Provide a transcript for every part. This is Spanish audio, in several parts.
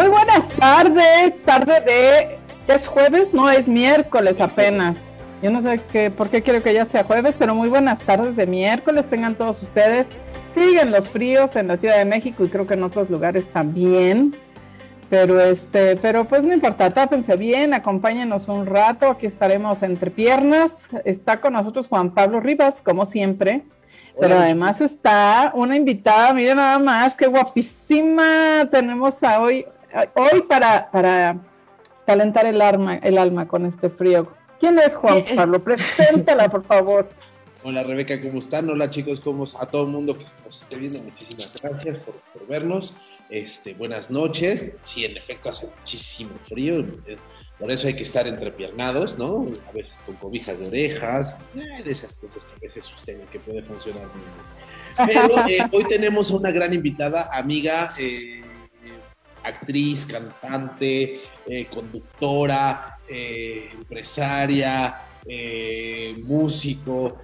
Muy buenas tardes, tarde de... ¿Es jueves? No, es miércoles apenas. Yo no sé qué, por qué quiero que ya sea jueves, pero muy buenas tardes de miércoles tengan todos ustedes. Siguen los fríos en la Ciudad de México y creo que en otros lugares también. Pero este, pero pues no importa, tápense bien, acompáñenos un rato, aquí estaremos entre piernas. Está con nosotros Juan Pablo Rivas, como siempre. Pero además está una invitada, miren nada más, qué guapísima tenemos a hoy, hoy para, para calentar el alma, el alma con este frío. ¿Quién es Juan Pablo? Preséntala, por favor. Hola Rebeca, ¿cómo están? Hola chicos, ¿cómo a todo el mundo que nos esté viendo? Muchísimas gracias por, por vernos. Este, buenas noches. Sí, en efecto hace muchísimo frío, eh, por eso hay que estar entrepiernados, ¿no? A veces con cobijas de orejas, eh, de esas cosas que a veces suceden que puede funcionar muy bien. Pero eh, hoy tenemos a una gran invitada, amiga, actriz, cantante, conductora, empresaria, músico,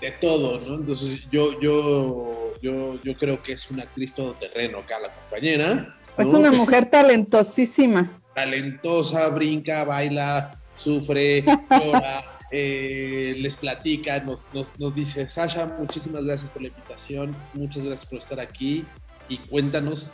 de todo, ¿no? Entonces yo, yo yo, yo creo que es una actriz todoterreno acá, la compañera. Es una mujer talentosísima. Talentosa, brinca, baila, sufre, llora, eh, les platica, nos, nos, dice, Sasha, muchísimas gracias por la invitación, muchas gracias por estar aquí y cuéntanos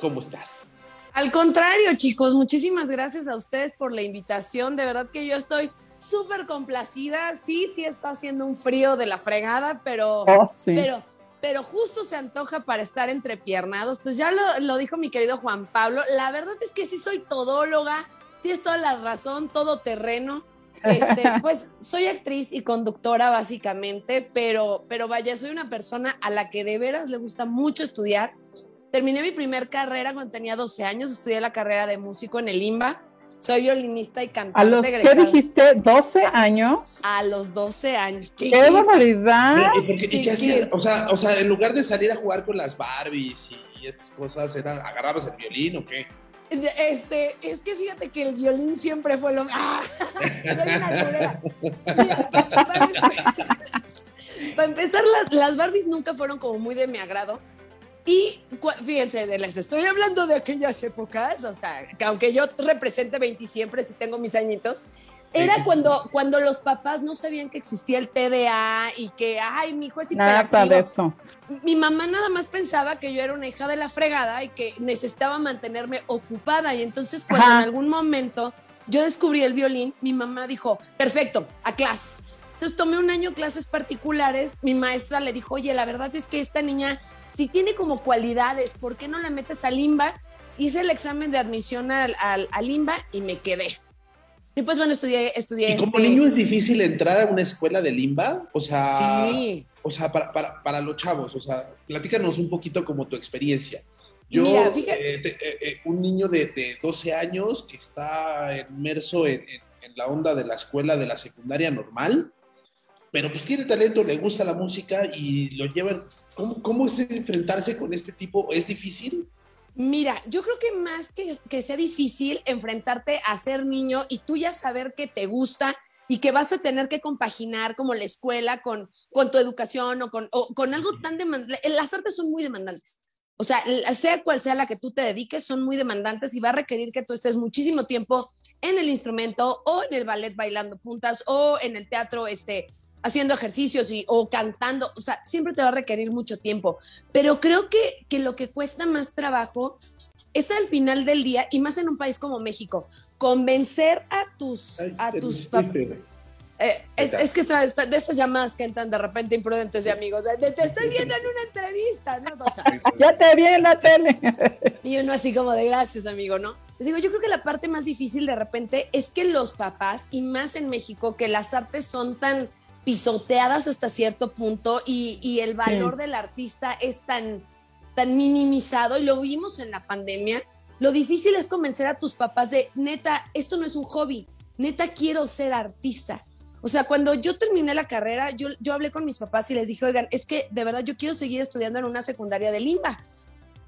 cómo estás. Al contrario, chicos, muchísimas gracias a ustedes por la invitación. De verdad que yo estoy súper complacida. Sí, sí está haciendo un frío de la fregada, pero, oh, pero pero justo se antoja para estar entrepiernados. Pues ya lo, dijo mi querido Juan Pablo. La verdad es que sí soy todóloga, tienes toda la razón, todo terreno. Este, pues soy actriz y conductora básicamente, pero, pero vaya, soy una persona a la que de veras le gusta mucho estudiar. Terminé mi primer carrera cuando tenía 12 años, estudié la carrera de músico en el IMBA soy violinista y cantante. ¿A los qué dijiste? ¿12 años? A los 12 años, chiquita. ¡Qué barbaridad! o, sea, o sea, en lugar de salir a jugar con las Barbies y estas cosas, era, ¿agarrabas el violín o qué? Este, es que fíjate que el violín siempre fue lo. ¡Ah! para, empezar, las, las Barbies nunca fueron como muy de mi agrado. Y fíjense, les estoy hablando de aquellas épocas, o sea, que aunque yo represente 20 siempre, si tengo mis añitos, era cuando, cuando los papás no sabían que existía el TDA y que, ay, mi hijo es hiperactivo. Mi mamá nada más pensaba que yo era una hija de la fregada y que necesitaba mantenerme ocupada. Y entonces, cuando en algún momento yo descubrí el violín, mi mamá dijo, perfecto, a clases. Entonces tomé un año clases particulares. Mi maestra le dijo, oye, la verdad es que esta niña si tiene como cualidades, ¿por qué no la metes al Limba? Hice el examen de admisión al, al, Limba y me quedé. Y pues bueno, estudié, estudié. ¿Y como este niño es difícil entrar a una escuela de Limba? O sea, sí. o sea para, para, para, los chavos, o sea, platícanos un poquito como tu experiencia. Yo, eh, eh, eh, un niño de, de, 12 años que está inmerso en, en, la onda de la escuela de la secundaria normal, pero pues tiene talento, le gusta la música y lo llevan. ¿Cómo, cómo es enfrentarse con este tipo? ¿Es difícil? Mira, yo creo que más que, que sea difícil enfrentarte a ser niño y tú ya saber que te gusta y que vas a tener que compaginar como la escuela con, con tu educación o con, o con algo tan demandante. Las artes son muy demandantes. O sea, sea cual sea la que tú te dediques, son muy demandantes y va a requerir que tú estés muchísimo tiempo en el instrumento o en el ballet bailando puntas o en el teatro este, haciendo ejercicios y, o cantando, o sea, siempre te va a requerir mucho tiempo, pero creo que, que lo que cuesta más trabajo es al final del día, y más en un país como México, convencer a tus, a tus eh, es, es, que de esas llamadas que entran de repente imprudentes de amigos, te estoy viendo en una entrevista, ¿no? ya te vi en la tele. y uno así como de gracias, amigo, ¿no? Les digo, yo creo que la parte más difícil de repente es que los papás, y más en México, que las artes son tan pisoteadas hasta cierto punto y, el valor del artista es tan, tan minimizado y lo vimos en la pandemia. Lo difícil es convencer a tus papás de, neta, esto no es un hobby, neta quiero ser artista. O sea, cuando yo terminé la carrera, yo, yo hablé con mis papás y les dije, oigan, es que de verdad yo quiero seguir estudiando en una secundaria de Limba.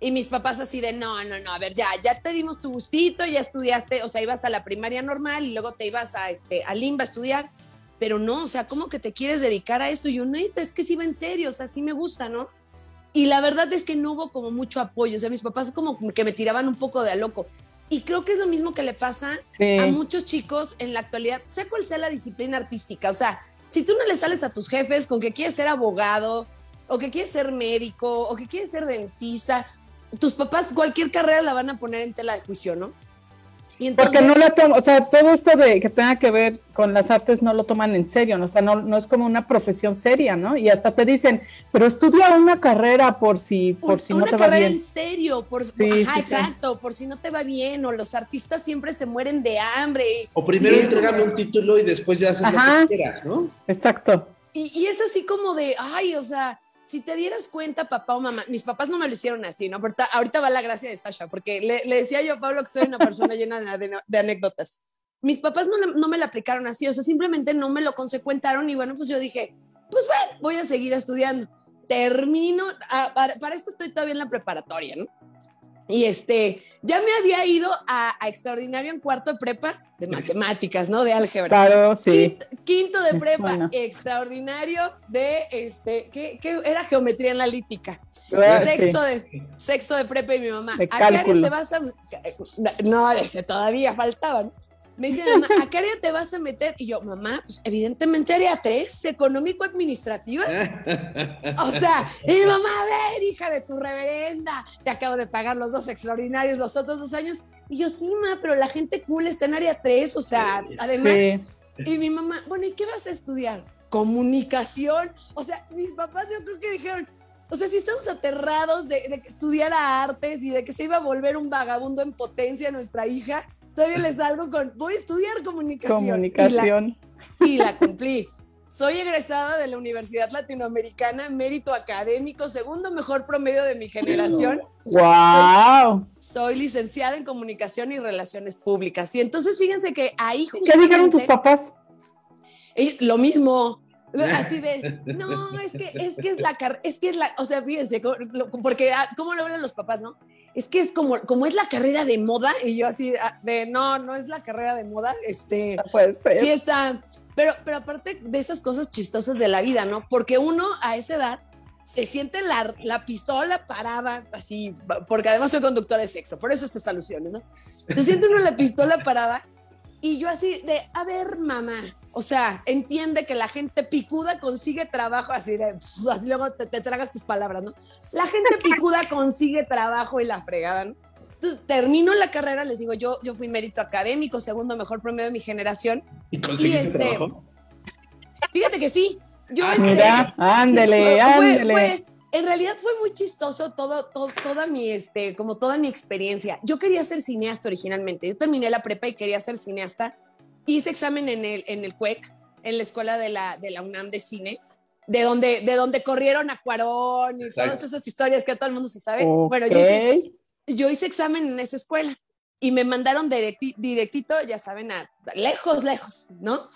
Y mis papás así de, no, no, no, a ver, ya, ya te dimos tu gustito, ya estudiaste, o sea, ibas a la primaria normal y luego te ibas a, este, a Limba a estudiar pero no, o sea, ¿cómo que te quieres dedicar a esto? Y yo, no, es que sí va en serio, o sea, sí me gusta, ¿no? Y la verdad es que no hubo como mucho apoyo, o sea, mis papás como que me tiraban un poco de a loco. Y creo que es lo mismo que le pasa a muchos chicos en la actualidad, sea cual sea la disciplina artística. O sea, si tú no le sales a tus jefes con que quieres ser abogado, o que quieres ser médico, o que quieres ser dentista, tus papás cualquier carrera la van a poner en tela de juicio, ¿no? Porque no la toman, o sea, todo esto de que tenga que ver con las artes no lo toman en serio, ¿no? o sea, no, no es como una profesión seria, ¿no? Y hasta te dicen, pero estudia una carrera por si, por si no te va bien. Una carrera en serio, por, ajá, exacto, por si no te va bien, o los artistas siempre se mueren de hambre. O primero entregame un título y después ya haces lo que quieras, ¿no? Exacto. Y, y es así como de, ay, o sea, si te dieras cuenta, papá o mamá, mis papás no me lo hicieron así, ¿no? Pero ahorita va la gracia de Sasha, porque le, decía yo a Pablo que soy una persona llena de, anécdotas. Mis papás no, no, me la aplicaron así, o sea, simplemente no me lo consecuentaron y bueno, pues yo dije, pues bueno, voy a seguir estudiando. Termino, ah, para esto estoy todavía en la preparatoria, ¿no? Y este, ya me había ido a, extraordinario en cuarto de prepa de matemáticas, ¿no? De álgebra. Claro, sí. Quinto, de prepa, extraordinario de, este, ¿qué, era geometría analítica. sexto, de, sexto de prepa y mi mamá. ¿A qué área te vas a...? No, ese todavía faltaban. Me dice mamá, ¿a qué área te vas a meter? Y yo, mamá, pues evidentemente área 3, económico-administrativa. o sea, y mi mamá, a ver, hija de tu reverenda, te acabo de pagar los dos extraordinarios los otros dos años. Y yo, sí, ma, pero la gente cool está en área 3, o sea, además. Y mi mamá, bueno, ¿y qué vas a estudiar? Comunicación. O sea, mis papás yo creo que dijeron, o sea, si estamos aterrados de, de estudiar artes y de que se iba a volver un vagabundo en potencia nuestra hija, todavía les salgo con, voy a estudiar comunicación. Comunicación. Y la, cumplí. Soy egresada de la Universidad Latinoamericana, mérito académico, segundo mejor promedio de mi generación. ¡Wow! Soy, licenciada en comunicación y relaciones públicas. Y entonces fíjense que ahí ¿Qué dijeron tus papás? lo mismo. Así de, no, es que es que es la es que es la, o sea, fíjense, porque ah, cómo lo hablan los papás, ¿no? es que es como, como es la carrera de moda, y yo así ah, de, no, no es la carrera de moda, este, sí está, pero, pero aparte de esas cosas chistosas de la vida, ¿no? Porque uno a esa edad se siente la, la pistola parada, así, porque además soy conductora de sexo, por eso estas alusiones, ¿no? Se siente uno la pistola parada y yo así de, a ver, mamá, o sea, entiende que la gente picuda consigue trabajo, así de, así luego te, tragas tus palabras, ¿no? La gente picuda consigue trabajo y la fregada, ¿no? Entonces, termino la carrera, les digo, yo, yo fui mérito académico, segundo mejor promedio de mi generación. ¿Y conseguiste este, trabajo? Fíjate que sí. Yo, ah, este, mira, ándele, ándele en realidad fue muy chistoso todo, toda mi, este, como toda mi experiencia. Yo quería ser cineasta originalmente. Yo terminé la prepa y quería ser cineasta. Hice examen en el, en el CUEC, en la escuela de la, de la UNAM de cine, de donde, de donde corrieron a Cuarón y todas esas historias que todo el mundo se sabe. Bueno, yo hice, yo hice examen en esa escuela y me mandaron directito, ya saben, a lejos, lejos, ¿no?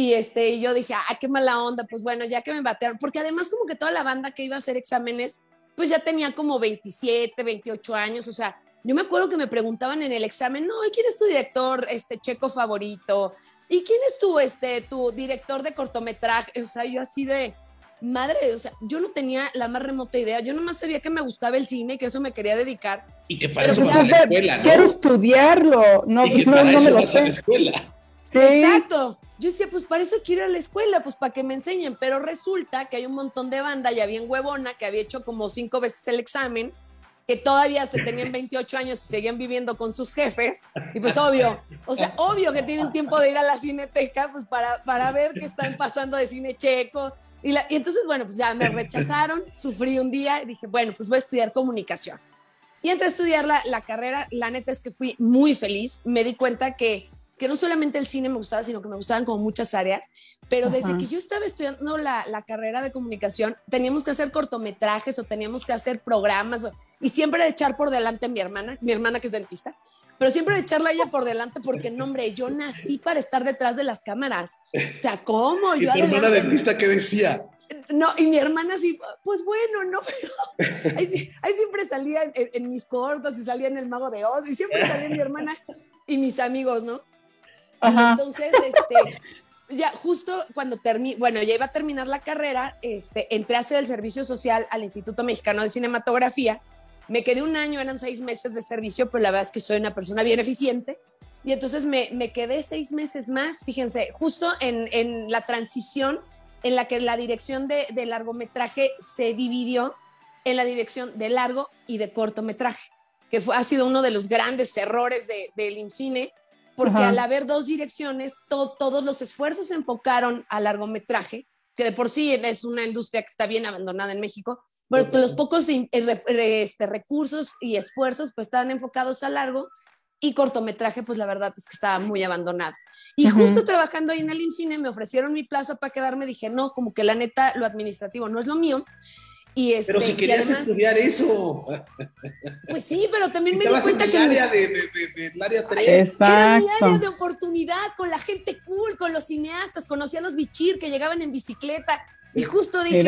Y este, yo dije, ah, qué mala onda, pues bueno, ya que me batearon, porque además como que toda la banda que iba a hacer exámenes, pues ya tenía como 27, 28 años, o sea, yo me acuerdo que me preguntaban en el examen, no, ¿y quién es tu director este checo favorito? ¿Y quién es tu, este, tu director de cortometraje? O sea, yo así de, madre, o sea, yo no tenía la más remota idea, yo nomás sabía que me gustaba el cine, que eso me quería dedicar. Y que para eso pues, la escuela, ¿no? Quiero estudiarlo, no, no, no me lo sé. escuela. Sí. Exacto yo decía, pues para eso quiero ir a la escuela, pues para que me enseñen, pero resulta que hay un montón de banda, ya bien huevona, que había hecho como cinco veces el examen, que todavía se tenían 28 años y seguían viviendo con sus jefes, y pues obvio, o sea, obvio que tienen tiempo de ir a la cineteca, pues para, para ver qué están pasando de cine checo, y, y entonces, bueno, pues ya me rechazaron, sufrí un día y dije, bueno, pues voy a estudiar comunicación. Y entré a estudiar la, la carrera, la neta es que fui muy feliz, me di cuenta que que no solamente el cine me gustaba, sino que me gustaban como muchas áreas, pero desde que yo estaba estudiando la, la, carrera de comunicación, teníamos que hacer cortometrajes o teníamos que hacer programas, y siempre de echar por delante a mi hermana, mi hermana que es dentista, pero siempre de echarla a ella por delante, porque no, hombre, yo nací para estar detrás de las cámaras. O sea, ¿cómo? ¿Y yo tu hermana dentista qué decía? No, y mi hermana sí, pues bueno, no, pero ahí, siempre salía en, en, mis cortos y salía en El Mago de Oz y siempre salía mi hermana y mis amigos, ¿no? Entonces, este, ya justo cuando terminé, bueno, ya iba a terminar la carrera, este, entré a hacer el servicio social al Instituto Mexicano de Cinematografía Me quedé un año, eran seis meses de servicio, pero la verdad es que soy una persona bien eficiente. Y entonces me, me quedé seis meses más, fíjense, justo en, en, la transición en la que la dirección de, de, largometraje se dividió en la dirección de largo y de cortometraje, que fue, ha sido uno de los grandes errores de, del INCINE, porque al haber dos direcciones, todos los esfuerzos se enfocaron al largometraje, que de por sí es una industria que está bien abandonada en México, bueno, los pocos este, recursos y esfuerzos pues estaban enfocados a largo y cortometraje, pues la verdad es que estaba muy abandonado. Y justo trabajando ahí en el INCINE me ofrecieron mi plaza para quedarme, dije, no, como que la neta, lo administrativo no es lo mío. Y este, pero si querías estudiar eso. Pues sí, pero también me di cuenta que. El área de, de, del área 3. Era mi área de oportunidad con la gente cool, con los cineastas. Conocí a los bichir que llegaban en bicicleta. Y justo dije.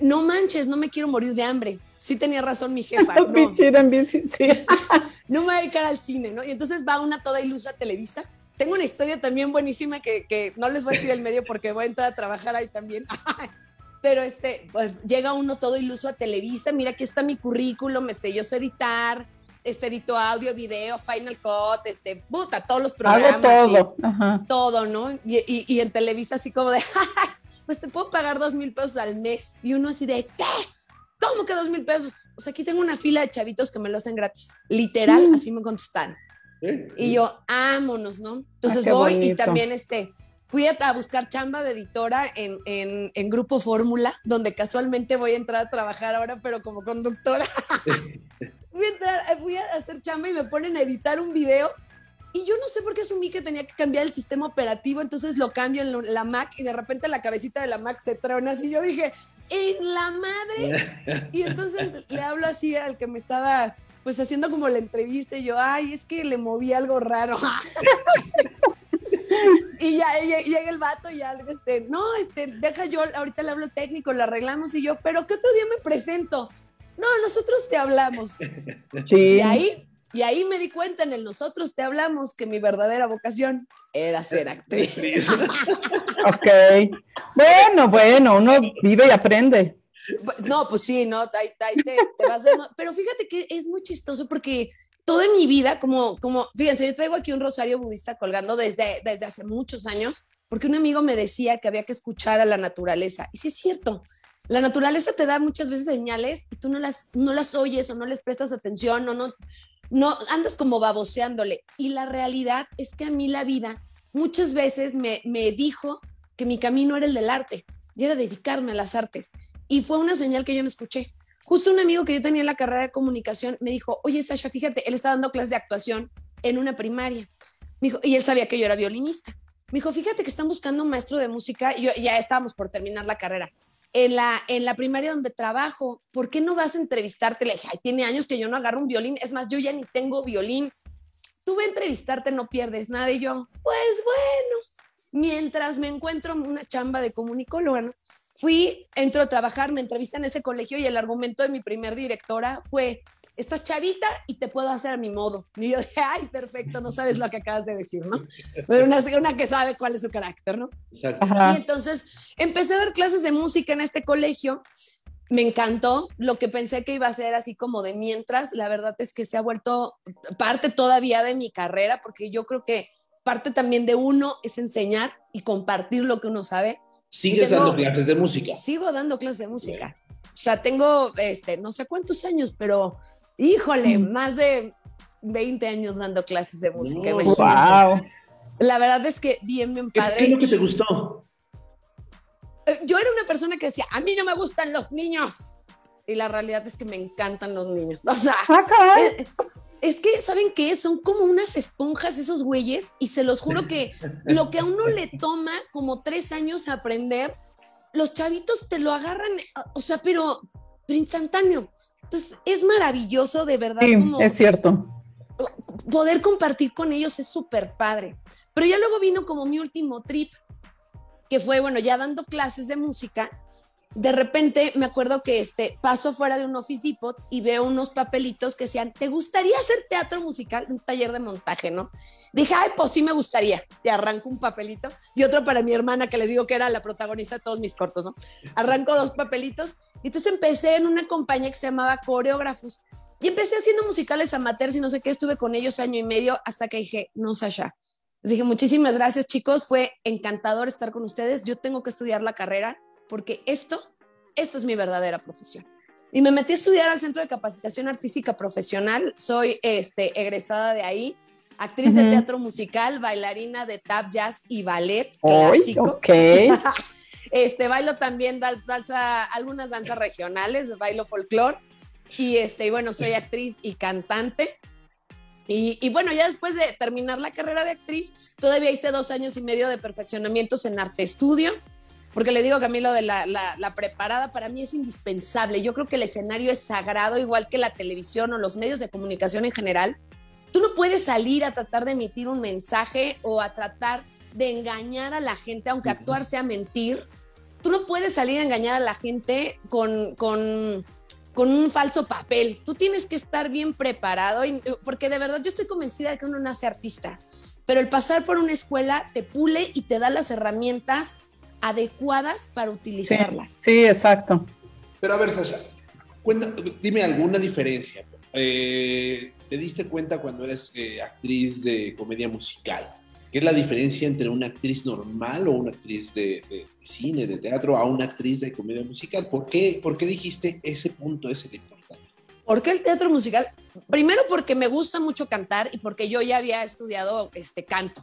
No manches, no me quiero morir de hambre. Sí tenía razón mi jefa. No, bichir en bici, sí. no me voy a dedicar al cine, ¿no? Y entonces va una toda ilusa Televisa. Tengo una historia también buenísima que, que no les voy a decir el medio porque voy a entrar a trabajar ahí también. pero este, pues llega uno todo iluso a Televisa, mira aquí está mi currículum, este, yo sé editar, este, edito audio, video, Final Cut, este, puta, todos los programas. todo. Todo, ¿no? Y, y, en Televisa así como de, pues te puedo pagar dos mil pesos al mes. Y uno así de, ¿qué? ¿Cómo que dos mil pesos? O sea, aquí tengo una fila de chavitos que me lo hacen gratis. Literal, mm. así me contestan. Y yo, ámonos, ¿no? Entonces ah, voy y también este, fui a, buscar chamba de editora en, en, Grupo Fórmula, donde casualmente voy a entrar a trabajar ahora, pero como conductora. fui, a entrar, eh, fui a hacer chamba y me ponen a editar un video. Y yo no sé por qué asumí que tenía que cambiar el sistema operativo, entonces lo cambio en la Mac y de repente la cabecita de la Mac se trona así. Yo dije, en la madre. Y entonces le hablo así al que me estaba pues haciendo como la entrevista y yo, ay, es que le moví algo raro. y ya llega el vato y ya le dice, no, este, deja yo, ahorita le hablo técnico, lo arreglamos y yo, pero ¿qué otro día me presento? No, nosotros te hablamos. Sí. Y ahí, y ahí me di cuenta en el nosotros te hablamos que mi verdadera vocación era ser actriz. ok. Bueno, bueno, uno vive y aprende. No, pues sí, no, ahí, te, vas Pero fíjate que es muy chistoso porque toda mi vida, como, como, fíjense, yo traigo aquí un rosario budista colgando desde, desde hace muchos años, porque un amigo me decía que había que escuchar a la naturaleza. Y sí es cierto, la naturaleza te da muchas veces señales y tú no las, no las oyes o no les prestas atención o no, no andas como baboseándole. Y la realidad es que a mí la vida muchas veces me, me dijo que mi camino era el del arte y era dedicarme a las artes. Y fue una señal que yo no escuché. Justo un amigo que yo tenía en la carrera de comunicación me dijo, oye Sasha, fíjate, él está dando clases de actuación en una primaria. Dijo, y él sabía que yo era violinista. Me dijo, fíjate que están buscando un maestro de música. Yo, ya estábamos por terminar la carrera. En la, en la primaria donde trabajo, ¿por qué no vas a entrevistarte? Le dije, tiene años que yo no agarro un violín. Es más, yo ya ni tengo violín. Tú ve a entrevistarte, no pierdes nada. Y yo, pues bueno, mientras me encuentro una chamba de comunicóloga, ¿no? Fui, entro a trabajar, me entrevista en ese colegio y el argumento de mi primer directora fue, estás chavita y te puedo hacer a mi modo. Y yo dije, ay, perfecto, no sabes lo que acabas de decir, ¿no? Pero una, una que sabe cuál es su carácter, ¿no? Exacto. Y entonces empecé a dar clases de música en este colegio. Me encantó lo que pensé que iba a ser así como de mientras. La verdad es que se ha vuelto parte todavía de mi carrera, porque yo creo que parte también de uno es enseñar y compartir lo que uno sabe ¿Sigues dando clases de música? Sigo dando clases de música. O sea, tengo, este, no sé cuántos años, pero híjole, mm. más de 20 años dando clases de música. wow. La verdad es que bien, bien padre. ¿Qué, es lo que te gustó? Eh, yo era una persona que decía, a mí no me gustan los niños. Y la realidad es que me encantan los niños. O sea, ah, es que, ¿saben qué? Son como unas esponjas esos güeyes y se los juro que lo que a uno le toma como tres años aprender, los chavitos te lo agarran, o sea, pero, instantáneo. Entonces, es maravilloso, de verdad. Sí, es cierto. Poder compartir con ellos es súper padre. Pero ya luego vino como mi último trip, que fue, bueno, ya dando clases de música, de repente me acuerdo que este, paso fuera de un Office Depot y veo unos papelitos que decían, ¿te gustaría hacer teatro musical? Un taller de montaje, ¿no? Dije, ay, pues sí me gustaría. Te arranco un papelito y otro para mi hermana que les digo que era la protagonista de todos mis cortos, ¿no? Arranco dos papelitos Entonces empecé en una compañía que se llamaba Coreógrafos y empecé haciendo musicales amateurs y no sé qué, estuve con ellos año y medio hasta que dije, no, Sasha. Les dije, muchísimas gracias chicos, fue encantador estar con ustedes, yo tengo que estudiar la carrera porque esto, esto es mi verdadera profesión. Y me metí a estudiar al Centro de Capacitación Artística Profesional, soy este, egresada de ahí, actriz de teatro musical, bailarina de tap, jazz y ballet clásico. Ok. este, bailo también danza, algunas danzas regionales, bailo folclore. Y, este, y bueno, soy actriz y cantante. Y, y, bueno, ya después de terminar la carrera de actriz, todavía hice dos años y medio de perfeccionamientos en arte estudio, porque le digo que a mí lo de la, la, la, preparada para mí es indispensable. Yo creo que el escenario es sagrado, igual que la televisión o los medios de comunicación en general. Tú no puedes salir a tratar de emitir un mensaje o a tratar de engañar a la gente, aunque actuar sea mentir. Tú no puedes salir a engañar a la gente con, con, con un falso papel. Tú tienes que estar bien preparado, y, porque de verdad yo estoy convencida de que uno nace artista, pero el pasar por una escuela te pule y te da las herramientas adecuadas para utilizarlas. Sí, sí exacto. Pero a ver, Sasha, dime alguna diferencia. Eh, ¿Te diste cuenta cuando eres eh, actriz de comedia musical? ¿Qué es la diferencia entre una actriz normal o una actriz de, de, cine, de teatro, a una actriz de comedia musical? ¿Por qué, ¿Por qué dijiste ese punto, ese de importante? ¿Por qué el teatro musical? Primero porque me gusta mucho cantar y porque yo ya había estudiado este canto.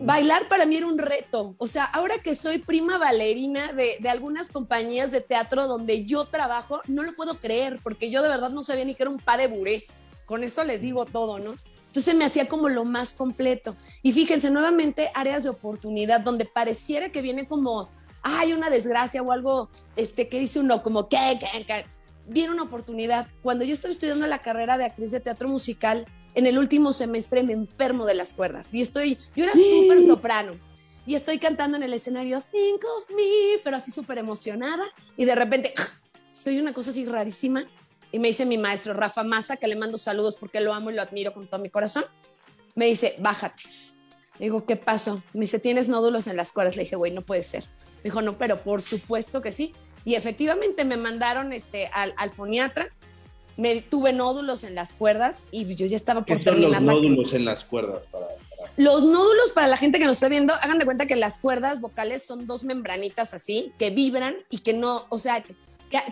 Bailar para mí era un reto. O sea, ahora que soy prima bailarina de, de, algunas compañías de teatro donde yo trabajo, no lo puedo creer porque yo de verdad no sabía ni que era un pas de buré. Con eso les digo todo, ¿no? Entonces me hacía como lo más completo. Y fíjense, nuevamente, áreas de oportunidad donde pareciera que viene como, hay una desgracia o algo este, que dice uno, como, ¿qué, qué, qué? Viene una oportunidad. Cuando yo estaba estudiando la carrera de actriz de teatro musical, en el último semestre me enfermo de las cuerdas y estoy, yo era súper soprano y estoy cantando en el escenario, Think of me, pero así súper emocionada y de repente soy una cosa así rarísima y me dice mi maestro Rafa Massa, que le mando saludos porque lo amo y lo admiro con todo mi corazón, me dice, bájate. Le digo, ¿qué pasó? Me dice, tienes nódulos en las cuerdas. Le dije, güey, no puede ser. Me dijo, no, pero por supuesto que sí. Y efectivamente me mandaron este, al, al foniatra me tuve nódulos en las cuerdas y yo ya estaba por terminar los nódulos en las cuerdas para, para... Los nódulos para la gente que nos está viendo, hagan de cuenta que las cuerdas vocales son dos membranitas así que vibran y que no, o sea, que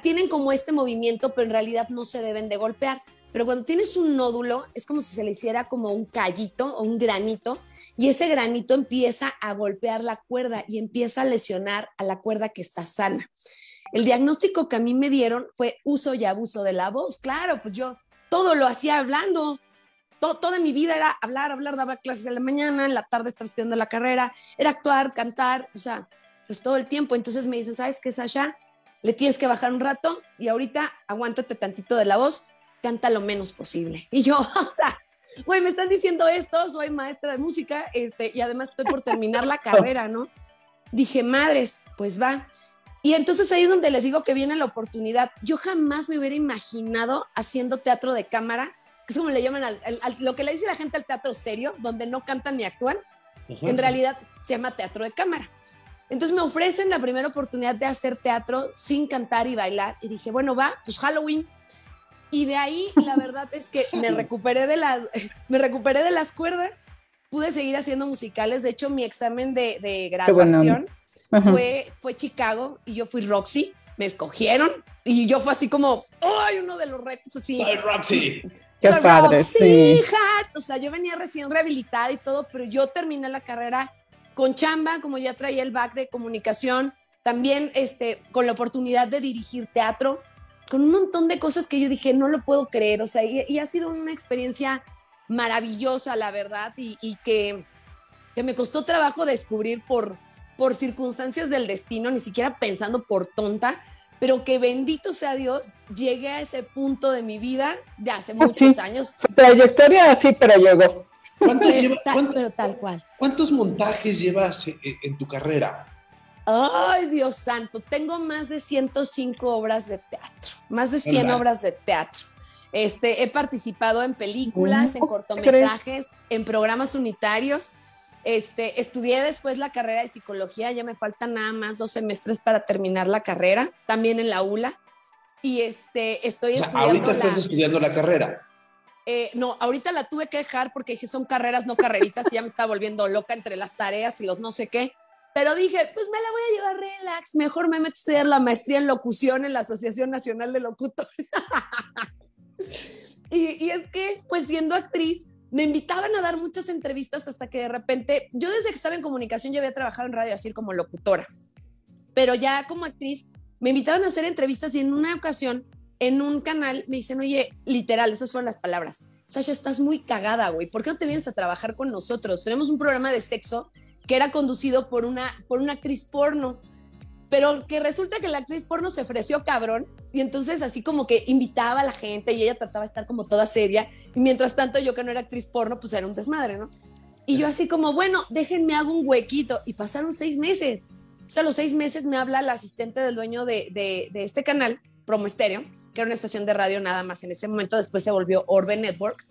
tienen como este movimiento, pero en realidad no se deben de golpear. Pero cuando tienes un nódulo, es como si se le hiciera como un callito o un granito, y ese granito empieza a golpear la cuerda y empieza a lesionar a la cuerda que está sana. El diagnóstico que a mí me dieron fue uso y abuso de la voz. Claro, pues yo todo lo hacía hablando. Todo, toda mi vida era hablar, hablar, daba clases en la mañana, en la tarde estar estudiando la carrera, era actuar, cantar, o sea, pues todo el tiempo. Entonces me dicen, ¿sabes qué, Sasha? Le tienes que bajar un rato y ahorita aguántate tantito de la voz, canta lo menos posible. Y yo, o sea, güey, me están diciendo esto, soy maestra de música este, y además estoy por terminar la carrera, ¿no? Dije, madres, pues va. Y entonces ahí es donde les digo que viene la oportunidad. Yo jamás me hubiera imaginado haciendo teatro de cámara, que es como le llaman al, al, al, lo que le dice la gente al teatro serio, donde no cantan ni actúan. Uh -huh. En realidad se llama teatro de cámara. Entonces me ofrecen la primera oportunidad de hacer teatro sin cantar y bailar. Y dije, bueno, va, pues Halloween. Y de ahí la verdad es que me recuperé de, la, me recuperé de las cuerdas, pude seguir haciendo musicales. De hecho, mi examen de, de graduación fue, fue Chicago y yo fui Roxy, me escogieron y yo fue así como, ¡ay! uno de los retos así. Soy Roxy. Qué Soy padre, Roxy, sí. hat. O sea, yo venía recién rehabilitada y todo, pero yo terminé la carrera con chamba, como ya traía el back de comunicación, también este, con la oportunidad de dirigir teatro, con un montón de cosas que yo dije, no lo puedo creer, o sea, y, y ha sido una experiencia maravillosa, la verdad, y, y que, que, me costó trabajo descubrir por, por circunstancias del destino, ni siquiera pensando por tonta, pero que bendito sea Dios, llegué a ese punto de mi vida de hace muchos sí, años. Su trayectoria sí, pero llegó. ¿Cuánto Pero lleva- tal, cuánto- pero tal cual. ¿Cuántos montajes llevas en, en tu carrera? Ay, Dios santo, tengo más de 105 obras de teatro, más de 100 Hola. obras de teatro. Este, he participado en películas, en ¿Cómo cortometrajes, en programas unitarios. Este, estudié después la carrera de psicología, ya me faltan nada más dos semestres para terminar la carrera, también en la ULA. Y este, estoy estudiando. Ahorita estás estudiando la carrera. Eh, no, ahorita la tuve que dejar porque dije son carreras, no carreritas, y ya me estaba volviendo loca entre las tareas y los no sé qué. Pero dije, pues me la voy a llevar relax, mejor me meto a estudiar la maestría en locución en la Asociación Nacional de Locutores. y, y es que, pues siendo actriz, me invitaban a dar muchas entrevistas hasta que de repente, yo desde que estaba en comunicación ya había trabajado en radio así como locutora, pero ya como actriz me invitaban a hacer entrevistas y en una ocasión en un canal me dicen, oye, literal, esas fueron las palabras, Sasha, estás muy cagada, güey, ¿por qué no te vienes a trabajar con nosotros? Tenemos un programa de sexo que era conducido por una, por una actriz porno pero que resulta que la actriz porno se ofreció cabrón y entonces así como que invitaba a la gente y ella trataba de estar como toda seria y mientras tanto yo que no era actriz porno pues era un desmadre, ¿no? Y yo así como, bueno, déjenme hago un huequito y pasaron seis meses. O sea, a los seis meses me habla la asistente del dueño de, de, de este canal, Promo Estéreo, que era una estación de radio nada más en ese momento, después se volvió Orbe Network.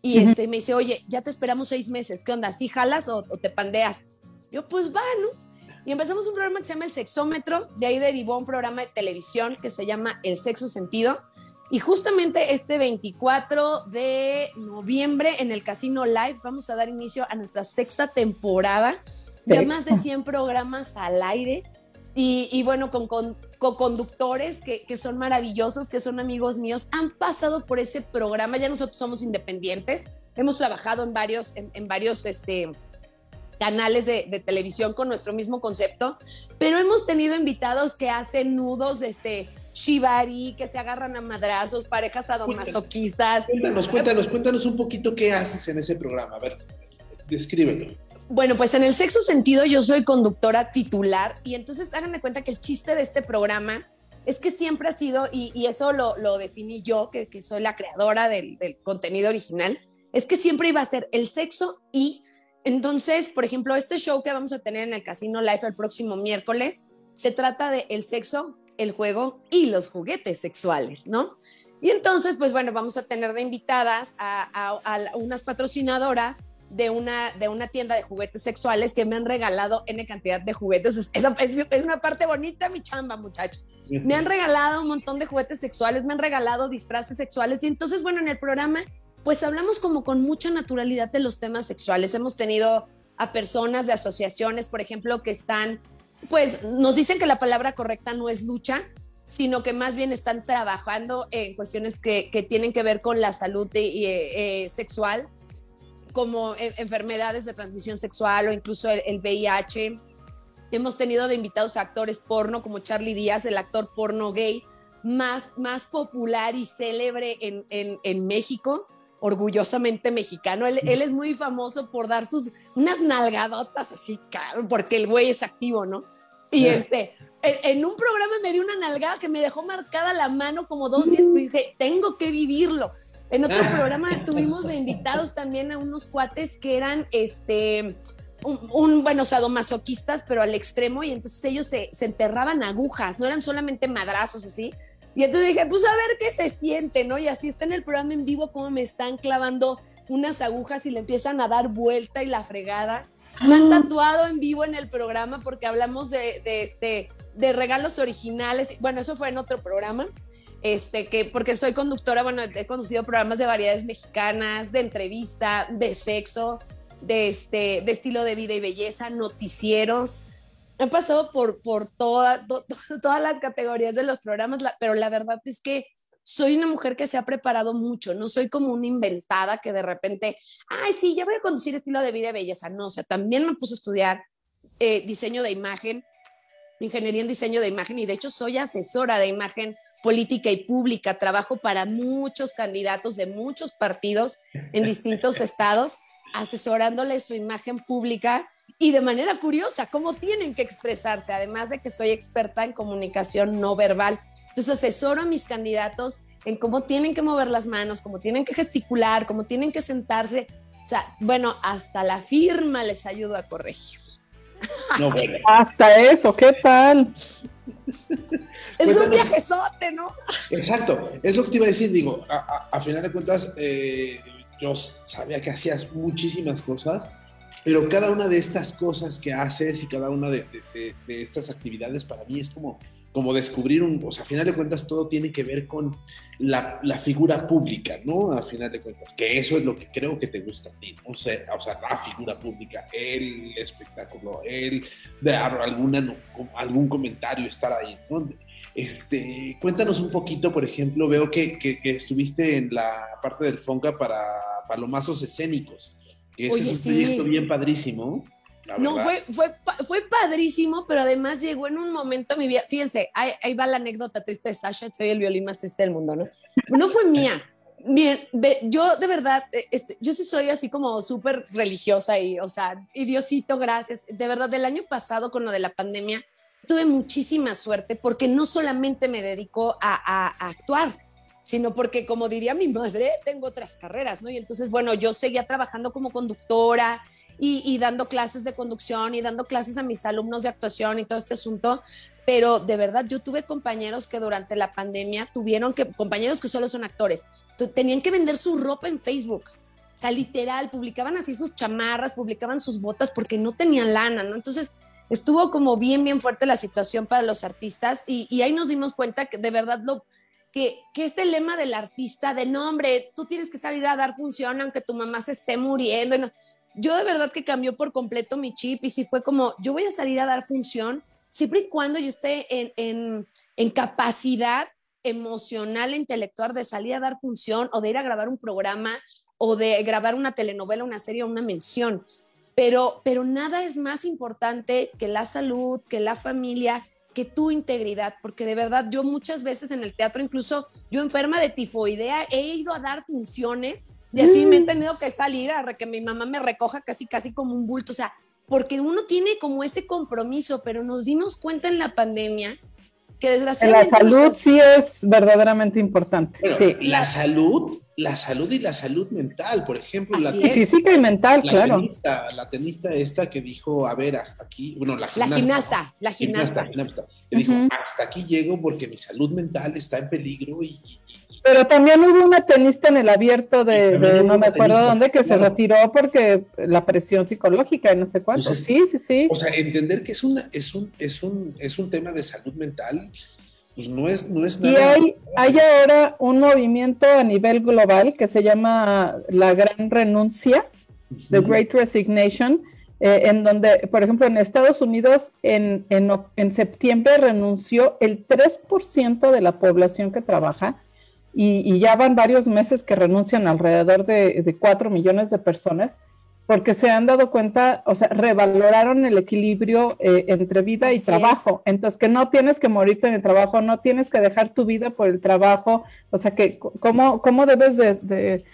Y este, me dice, oye, ya te esperamos seis meses, ¿qué onda? ¿Sí jalas o, o te pandeas? Yo, pues va, ¿no? Y empezamos un programa que se llama El Sexómetro, de ahí derivó un programa de televisión que se llama El Sexo Sentido. Y justamente este 24 de noviembre en el Casino Live vamos a dar inicio a nuestra sexta temporada. Ya más de 100 programas al aire. Y, bueno, con, con co-conductores que, que, son maravillosos, que son amigos míos, han pasado por ese programa. Ya nosotros somos independientes. Hemos trabajado en varios, en, en varios este, canales de, televisión con nuestro mismo concepto, pero hemos tenido invitados que hacen nudos, este, shibari, que se agarran a madrazos, parejas sadomasoquistas. Cuéntanos, cuéntanos, cuéntanos un poquito qué haces en ese programa. A ver, descríbelo. Bueno, pues en el sexo sentido yo soy conductora titular y entonces háganme cuenta que el chiste de este programa es que siempre ha sido, y, eso lo, lo, definí yo, que, que soy la creadora del, del, contenido original, es que siempre iba a ser el sexo y entonces, por ejemplo, este show que vamos a tener en el Casino Life el próximo miércoles se trata de el sexo, el juego y los juguetes sexuales, ¿no? Y entonces, pues bueno, vamos a tener de invitadas a, unas patrocinadoras de una, de una tienda de juguetes sexuales que me han regalado N cantidad de juguetes. Es, es, una parte bonita, mi chamba, muchachos. Me han regalado un montón de juguetes sexuales, me han regalado disfraces sexuales. Y entonces, bueno, en el programa pues hablamos como con mucha naturalidad de los temas sexuales. Hemos tenido a personas de asociaciones, por ejemplo, que están, pues nos dicen que la palabra correcta no es lucha, sino que más bien están trabajando en cuestiones que, tienen que ver con la salud eh, sexual, como enfermedades de transmisión sexual o incluso el, VIH. Hemos tenido de invitados a actores porno como Charlie Díaz, el actor porno gay más, más popular y célebre en, en, en México orgullosamente mexicano. Él, es muy famoso por dar sus unas nalgadotas así, porque el güey es activo, ¿no? Y este, en, un programa me dio una nalgada que me dejó marcada la mano como dos días, y dije, tengo que vivirlo. En otro programa tuvimos de invitados también a unos cuates que eran, este, un, un, bueno, sadomasoquistas, pero al extremo, y entonces ellos se, se enterraban agujas, no eran solamente madrazos así, y entonces dije, pues a ver qué se siente, ¿no? Y así está en el programa en vivo, cómo me están clavando unas agujas y le empiezan a dar vuelta y la fregada. Me han ah. tatuado en vivo en el programa porque hablamos de, este de regalos originales. Bueno, eso fue en otro programa, este que porque soy conductora, bueno, he conducido programas de variedades mexicanas, de entrevista, de sexo, de este de estilo de vida y belleza, noticieros he pasado por, por todas las categorías de los programas, pero la verdad es que soy una mujer que se ha preparado mucho, no soy como una inventada que de repente, ay, sí, ya voy a conducir estilo de vida y belleza. No, o sea, también me puse a estudiar eh, diseño de imagen, ingeniería en diseño de imagen y de hecho soy asesora de imagen política y pública. Trabajo para muchos candidatos de muchos partidos en distintos estados, asesorándoles su imagen pública y de manera curiosa, cómo tienen que expresarse, además de que soy experta en comunicación no verbal. Entonces asesoro a mis candidatos en cómo tienen que mover las manos, cómo tienen que gesticular, cómo tienen que sentarse. O sea, bueno, hasta la firma les ayudo a corregir. Hasta eso, ¿qué tal? es un viajezote, ¿no? Exacto, es lo que te iba a decir, digo, a, final de cuentas, eh, yo sabía que hacías muchísimas cosas, pero cada una de estas cosas que haces y cada una de, de estas actividades para mí es como como descubrir un, o sea, a final de cuentas todo tiene que ver con la, la, figura pública, ¿no? A final de cuentas, que eso es lo que creo que te gusta a ti, ¿no? o, sea, o sea, la figura pública, el espectáculo, el dar alguna, algún comentario, estar ahí, ¿no? Este, cuéntanos un poquito, por ejemplo, veo que, que, estuviste en la parte del FONCA para palomazos escénicos, es un proyecto bien padrísimo. No, fue, fue, fue padrísimo, pero además llegó en un momento mi vida. Fíjense, ahí, va la anécdota triste de Sasha, soy el violín más triste del mundo, ¿no? No fue mía. Bien, yo de verdad, eh, este, yo sí soy así como súper religiosa y, o sea, y Diosito, gracias. De verdad, del año pasado con lo de la pandemia, tuve muchísima suerte porque no solamente me dedico a, a actuar, sino porque, como diría mi madre, tengo otras carreras, ¿no? Y entonces, bueno, yo seguía trabajando como conductora, y, dando clases de conducción y dando clases a mis alumnos de actuación y todo este asunto, pero de verdad yo tuve compañeros que durante la pandemia tuvieron que, compañeros que solo son actores, tenían que vender su ropa en Facebook. O sea, literal, publicaban así sus chamarras, publicaban sus botas porque no tenían lana, ¿no? Entonces, estuvo como bien, bien fuerte la situación para los artistas y, y ahí nos dimos cuenta que de verdad lo, que, este lema del artista de no, hombre, tú tienes que salir a dar función aunque tu mamá se esté muriendo. Yo de verdad que cambió por completo mi chip y si fue como, yo voy a salir a dar función siempre y cuando yo esté en, en, capacidad emocional e intelectual de salir a dar función o de ir a grabar un programa o de grabar una telenovela, una serie o una mención. Pero, pero nada es más importante que la salud, que la familia, que tu integridad, porque de verdad yo muchas veces en el teatro, incluso yo enferma de tifoidea, he ido a dar funciones y así me he mm. tenido que salir a que mi mamá me recoja casi, casi como un bulto. O sea, porque uno tiene como ese compromiso, pero nos dimos cuenta en la pandemia que desgraciadamente... La salud sí es verdaderamente importante. sí. La salud, la salud y la salud mental, por ejemplo. la física y mental, claro. Tenista, la tenista esta que dijo, a ver, hasta aquí, bueno, la gimnasta. La gimnasta, la gimnasta. que dijo, hasta aquí llego porque mi salud mental está en peligro y, pero también hubo una tenista en el abierto de, no me acuerdo dónde, que se retiró porque la presión psicológica y no sé cuánto. Pues sí, sí, sí. O sea, entender que es, una, es, un, es, un, es un tema de salud mental, pues no es, no es nada. Y hay, hay ahora un movimiento a nivel global que se llama la gran renuncia, The Great Resignation, eh, en donde, por ejemplo, en Estados Unidos en, en, en septiembre renunció el 3% de la población que trabaja y, ya van varios meses que renuncian alrededor de, de 4 millones de personas porque se han dado cuenta, o sea, revaloraron el equilibrio eh, entre vida y trabajo. Entonces, que no tienes que morirte en el trabajo, no tienes que dejar tu vida por el trabajo, o sea, que cómo, cómo debes de... de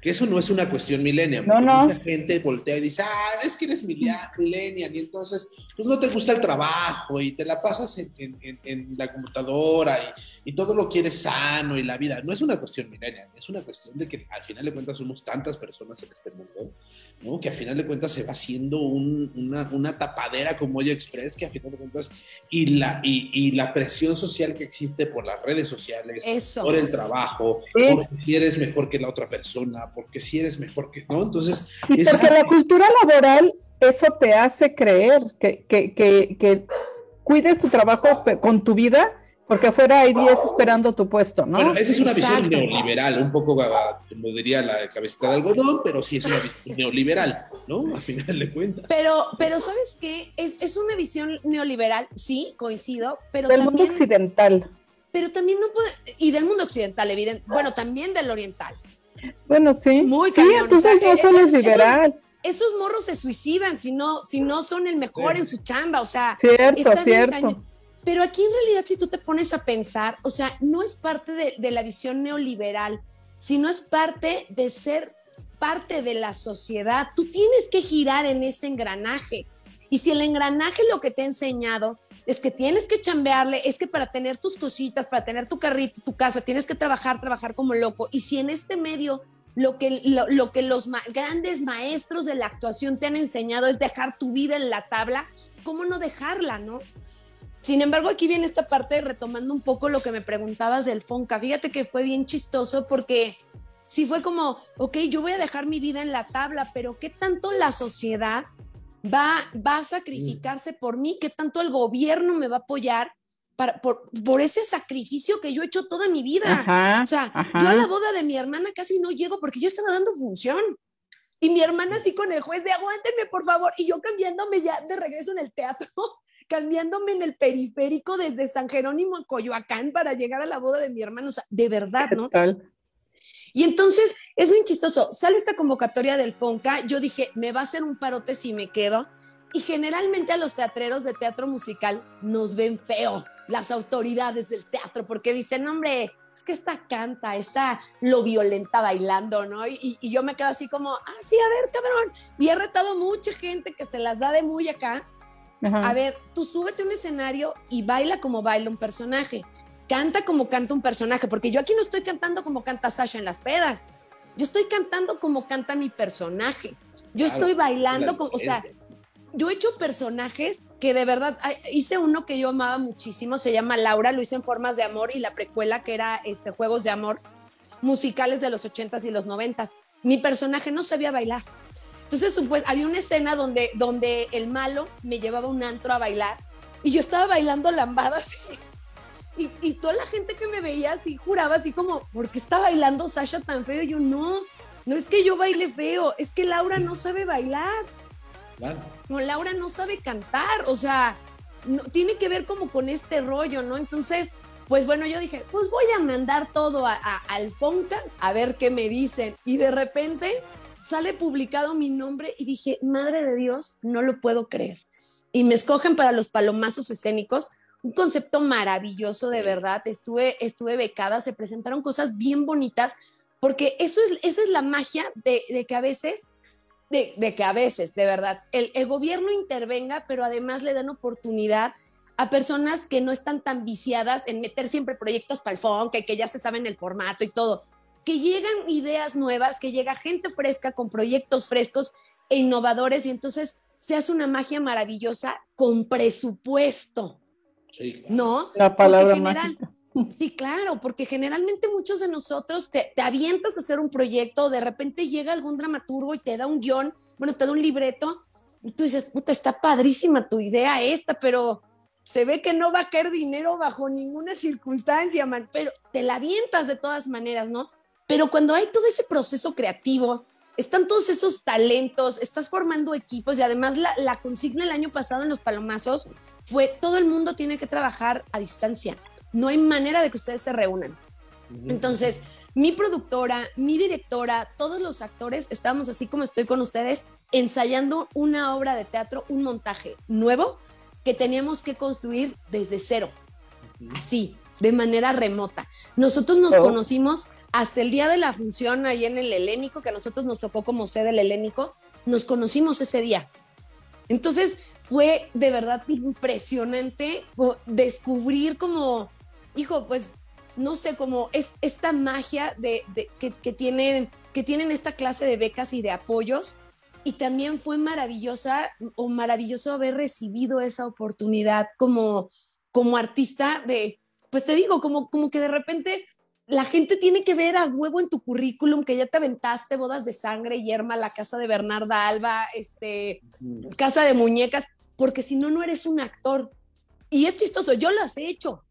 que eso no es una cuestión millennial. No, no. Mucha gente voltea y dice, ah, es que eres millennial y entonces pues no te gusta el trabajo y te la pasas en, en la computadora y y todo lo quieres sano y la vida. No es una cuestión milenial, es una cuestión de que al final de cuentas somos tantas personas en este mundo, ¿no? Que al final de cuentas se va haciendo una, una, tapadera como Oye Express, que al final de cuentas, y la, y, y, la presión social que existe por las redes sociales, por el trabajo, porque si eres mejor que la otra persona, porque si eres mejor que, ¿no? Entonces... Y porque la cultura laboral, eso te hace creer que, que, que, que cuides tu trabajo con tu vida porque afuera hay 10 esperando tu puesto, ¿no? Bueno, esa es una visión neoliberal, un poco como diría la cabecita de algodón, pero sí es una visión neoliberal, ¿no? A final de cuentas. Pero, pero ¿sabes qué? Es, es una visión neoliberal, sí, coincido, pero del mundo occidental. Pero también no puede, y del mundo occidental, evidente, bueno, también del oriental. Bueno, sí. Muy cañón. Sí, entonces no solo es liberal. Esos, morros se suicidan si no, si no son el mejor en su chamba, o sea. Cierto, cierto. Pero aquí en realidad, si tú te pones a pensar, o sea, no es parte de, la visión neoliberal, sino es parte de ser parte de la sociedad. Tú tienes que girar en ese engranaje. Y si el engranaje lo que te ha enseñado es que tienes que chambearle, es que para tener tus cositas, para tener tu carrito, tu casa, tienes que trabajar, trabajar como loco. Y si en este medio lo que, lo que los grandes maestros de la actuación te han enseñado es dejar tu vida en la tabla, ¿cómo no dejarla, no? Sin embargo, aquí viene esta parte retomando un poco lo que me preguntabas del Fonca. Fíjate que fue bien chistoso porque sí fue como, ok, yo voy a dejar mi vida en la tabla, pero ¿qué tanto la sociedad va, va a sacrificarse por mí? ¿Qué tanto el gobierno me va a apoyar? Para, por, por, ese sacrificio que yo he hecho toda mi vida. o sea, yo a la boda de mi hermana casi no llego porque yo estaba dando función. Y mi hermana así con el juez de aguántenme, por favor. Y yo cambiándome ya de regreso en el teatro, cambiándome en el periférico desde San Jerónimo a Coyoacán para llegar a la boda de mi hermano. O sea, de verdad, ¿no? Y entonces es muy chistoso. Sale esta convocatoria del FONCA. Yo dije, me va a hacer un parote si me quedo. Y generalmente a los teatreros de teatro musical nos ven feo las autoridades del teatro porque dicen, hombre, es que esta canta, esta lo violenta bailando, ¿no? Y, yo me quedo así como, ah, sí, a ver, cabrón. Y he retado mucha gente que se las da de muy acá. A ver, tú súbete a un escenario y baila como baila un personaje. Canta como canta un personaje, porque yo aquí no estoy cantando como canta Sasha en las pedas. Yo estoy cantando como canta mi personaje. Yo estoy bailando como, o sea, yo he hecho personajes que de verdad, hice uno que yo amaba muchísimo, se llama Laura, lo hice en Formas de Amor y la precuela que era este, Juegos de Amor, musicales de los 80s y los 90s. Mi personaje no sabía bailar. Entonces, pues, había una escena donde, donde el malo me llevaba un antro a bailar y yo estaba bailando lambada así. Y, y toda la gente que me veía así juraba así como, ¿por qué está bailando Sasha tan feo? Y yo, no, no es que yo baile feo, es que Laura no sabe bailar. No, Laura no sabe cantar, o sea, no, tiene que ver como con este rollo, ¿no? Entonces, pues bueno, yo dije, pues voy a mandar todo a, al Fonca a ver qué me dicen. Y de repente sale publicado mi nombre y dije, madre de Dios, no lo puedo creer. Y me escogen para los palomazos escénicos, un concepto maravilloso de verdad. Estuve, estuve becada, se presentaron cosas bien bonitas, porque eso es, esa es la magia de, de que a veces de, que a veces, de verdad, el, gobierno intervenga, pero además le dan oportunidad a personas que no están tan viciadas en meter siempre proyectos para el que ya se saben el formato y todo, que llegan ideas nuevas, que llega gente fresca con proyectos frescos e innovadores y entonces se hace una magia maravillosa con presupuesto. ¿No? La palabra mágica. Sí, claro, porque generalmente muchos de nosotros te, avientas a hacer un proyecto, de repente llega algún dramaturgo y te da un guion, bueno, te da un libreto, y tú dices, puta, está padrísima tu idea esta, pero se ve que no va a caer dinero bajo ninguna circunstancia, man, pero te la avientas de todas maneras, ¿no? Pero cuando hay todo ese proceso creativo, están todos esos talentos, estás formando equipos y además la, la consigna el año pasado en los palomazos fue todo el mundo tiene que trabajar a distancia no hay manera de que ustedes se reúnan. Entonces, mi productora, mi directora, todos los actores, estábamos así como estoy con ustedes, ensayando una obra de teatro, un montaje nuevo que teníamos que construir desde cero, así, de manera remota. Nosotros nos conocimos hasta el día de la función ahí en el Helénico, que a nosotros nos tocó como sede el Helénico, nos conocimos ese día. Entonces fue de verdad impresionante descubrir como hijo, pues no sé, cómo es esta magia de, que, tienen, que tienen esta clase de becas y de apoyos. Y también fue maravillosa o maravilloso haber recibido esa oportunidad como, como artista de, pues te digo, como, como que de repente la gente tiene que ver a huevo en tu currículum que ya te aventaste bodas de sangre, yerma, la casa de Bernarda Alba, este, casa de muñecas, porque si no, no eres un actor. Y es chistoso, yo las he hecho,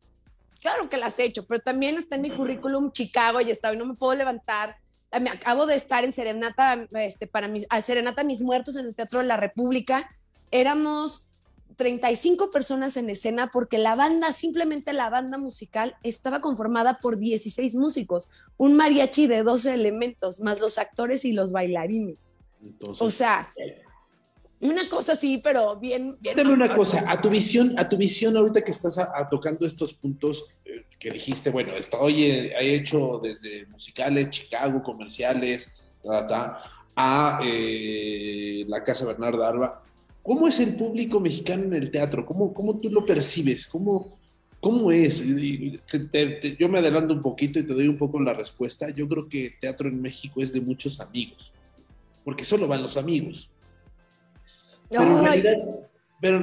Claro que las he hecho, pero también está en mi currículum Chicago y estaba y no me puedo levantar. Eh, me acabo de estar en Serenata, este, para mis, a Serenata Mis Muertos en el Teatro de la República. Éramos 35 personas en escena porque la banda, simplemente la banda musical, estaba conformada por 16 músicos, un mariachi de 12 elementos, más los actores y los bailarines. o sea, una cosa sí, pero bien. bien una cosa, a tu visión, a tu visión ahorita que estás tocando estos puntos eh, que dijiste, bueno, oye, he hecho desde musicales, Chicago, comerciales, a eh, la Casa Bernarda Alba. ¿Cómo es el público mexicano en el teatro? ¿Cómo, cómo tú lo percibes? ¿Cómo, cómo es? yo me adelanto un poquito y te doy un poco la respuesta. Yo creo que el teatro en México es de muchos amigos, porque solo van los amigos pero,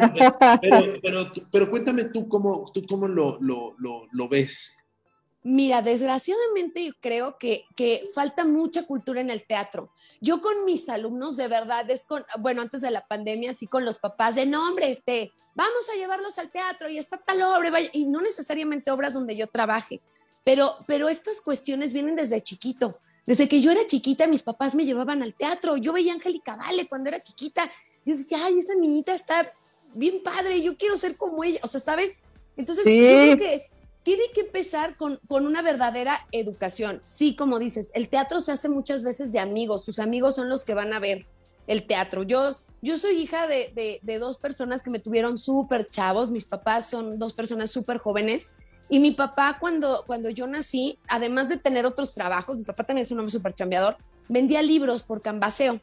pero, pero, pero, cuéntame tú cómo, tú cómo lo, lo, lo, ves. Mira, desgraciadamente yo creo que, que falta mucha cultura en el teatro. Yo con mis alumnos, de verdad, es con, bueno, antes de la pandemia, así con los papás, de no, hombre, este, vamos a llevarlos al teatro y está tal obra, y no necesariamente obras donde yo trabaje, pero, pero estas cuestiones vienen desde chiquito. Desde que yo era chiquita, mis papás me llevaban al teatro. Yo veía a Angélica Vale cuando era chiquita. Y decía, ay, esa niñita está bien padre, yo quiero ser como ella. O sea, ¿sabes? Entonces, yo creo que tiene que empezar con, con, una verdadera educación. Sí, como dices, el teatro se hace muchas veces de amigos, tus amigos son los que van a ver el teatro. Yo, yo soy hija de, de, dos personas que me tuvieron súper chavos, mis papás son dos personas súper jóvenes. Y mi papá, cuando, cuando yo nací, además de tener otros trabajos, mi papá también es un hombre súper chambeador, vendía libros por cambaseo.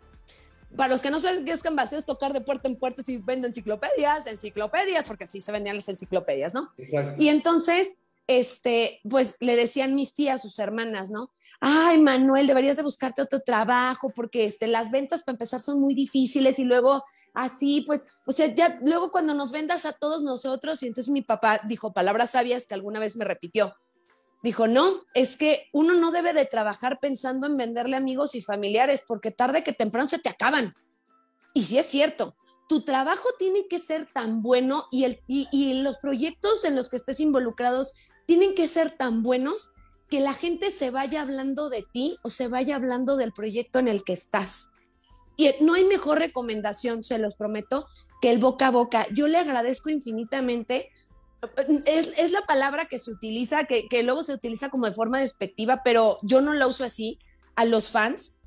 Para los que no saben qué es cambaseo, es tocar de puerta en puerta si vende enciclopedias, enciclopedias, porque así se vendían las enciclopedias, ¿no? Y entonces este, pues le decían mis tías, sus hermanas, ¿no? Ay, Manuel, deberías de buscarte otro trabajo porque este, las ventas para empezar son muy difíciles y luego así, pues, o sea, ya luego cuando nos vendas a todos nosotros, y entonces mi papá dijo palabras sabias que alguna vez me repitió. Dijo, no, es que uno no debe de trabajar pensando en venderle amigos y familiares porque tarde que temprano se te acaban. Y sí es cierto, tu trabajo tiene que ser tan bueno y, el, y los proyectos en los que estés involucrados tienen que ser tan buenos que la gente se vaya hablando de ti o se vaya hablando del proyecto en el que estás. Y no hay mejor recomendación, se los prometo, que el boca a boca. Yo le agradezco infinitamente. Es, la palabra que se utiliza, que, que luego se utiliza como de forma despectiva, pero yo no la uso así a los fans,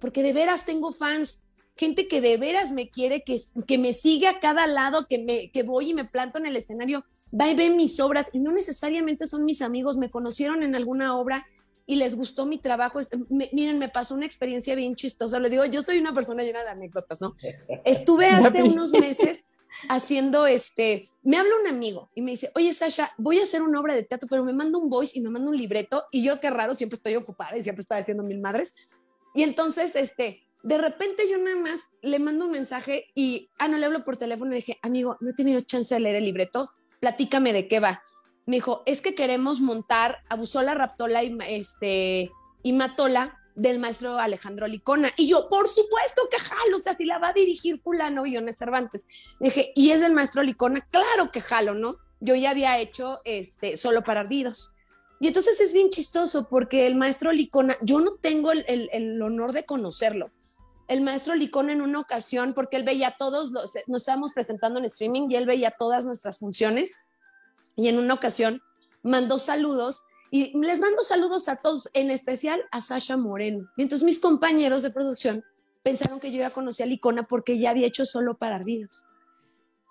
porque de veras tengo fans gente que de veras me quiere, que, que me sigue a cada lado, que, me, que voy y me planto en el escenario, va y ve mis obras y no necesariamente son mis amigos, me conocieron en alguna obra y les gustó mi trabajo. miren, me pasó una experiencia bien chistosa. Les digo, yo soy una persona llena de anécdotas, ¿no? Estuve hace unos meses haciendo este, me habla un amigo y me dice, oye Sasha, voy a hacer una obra de teatro, pero me manda un voice y me manda un libreto y yo qué raro, siempre estoy ocupada y siempre estoy haciendo mil madres. Y entonces, este, de repente yo nada más le mando un mensaje y, ah, no le hablo por teléfono y le dije, amigo, no he tenido chance de leer el libreto, platícame de qué va. Me dijo, es que queremos montar Abusola, Raptola y, este, y Matola del maestro Alejandro Licona. Y yo, por supuesto que jalo, o sea, si la va a dirigir fulano Iones Cervantes. Dije, ¿y es el maestro Licona? Claro que jalo, ¿no? Yo ya había hecho este, solo para ardidos. Y entonces es bien chistoso porque el maestro Licona, yo no tengo el honor de conocerlo, el maestro Licón en una ocasión, porque él veía todos, los, nos estábamos presentando en streaming y él veía todas nuestras funciones y en una ocasión mandó saludos y les mando saludos a todos, en especial a Sasha Moreno. Y entonces mis compañeros de producción pensaron que yo ya conocía a Licona porque ya había hecho solo para ardidos.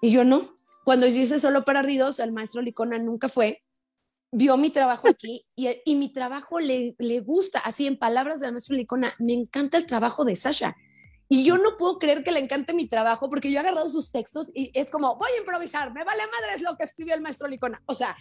Y yo no. Cuando yo hice solo para ardidos, el maestro Licona nunca fue, vio mi trabajo aquí y, y mi trabajo le, le, gusta, así en palabras del maestro Licona, me encanta el trabajo de Sasha. Y yo no puedo creer que le encante mi trabajo porque yo he agarrado sus textos y es como, voy a improvisar, me vale madre es lo que escribió el maestro Licona. O sea,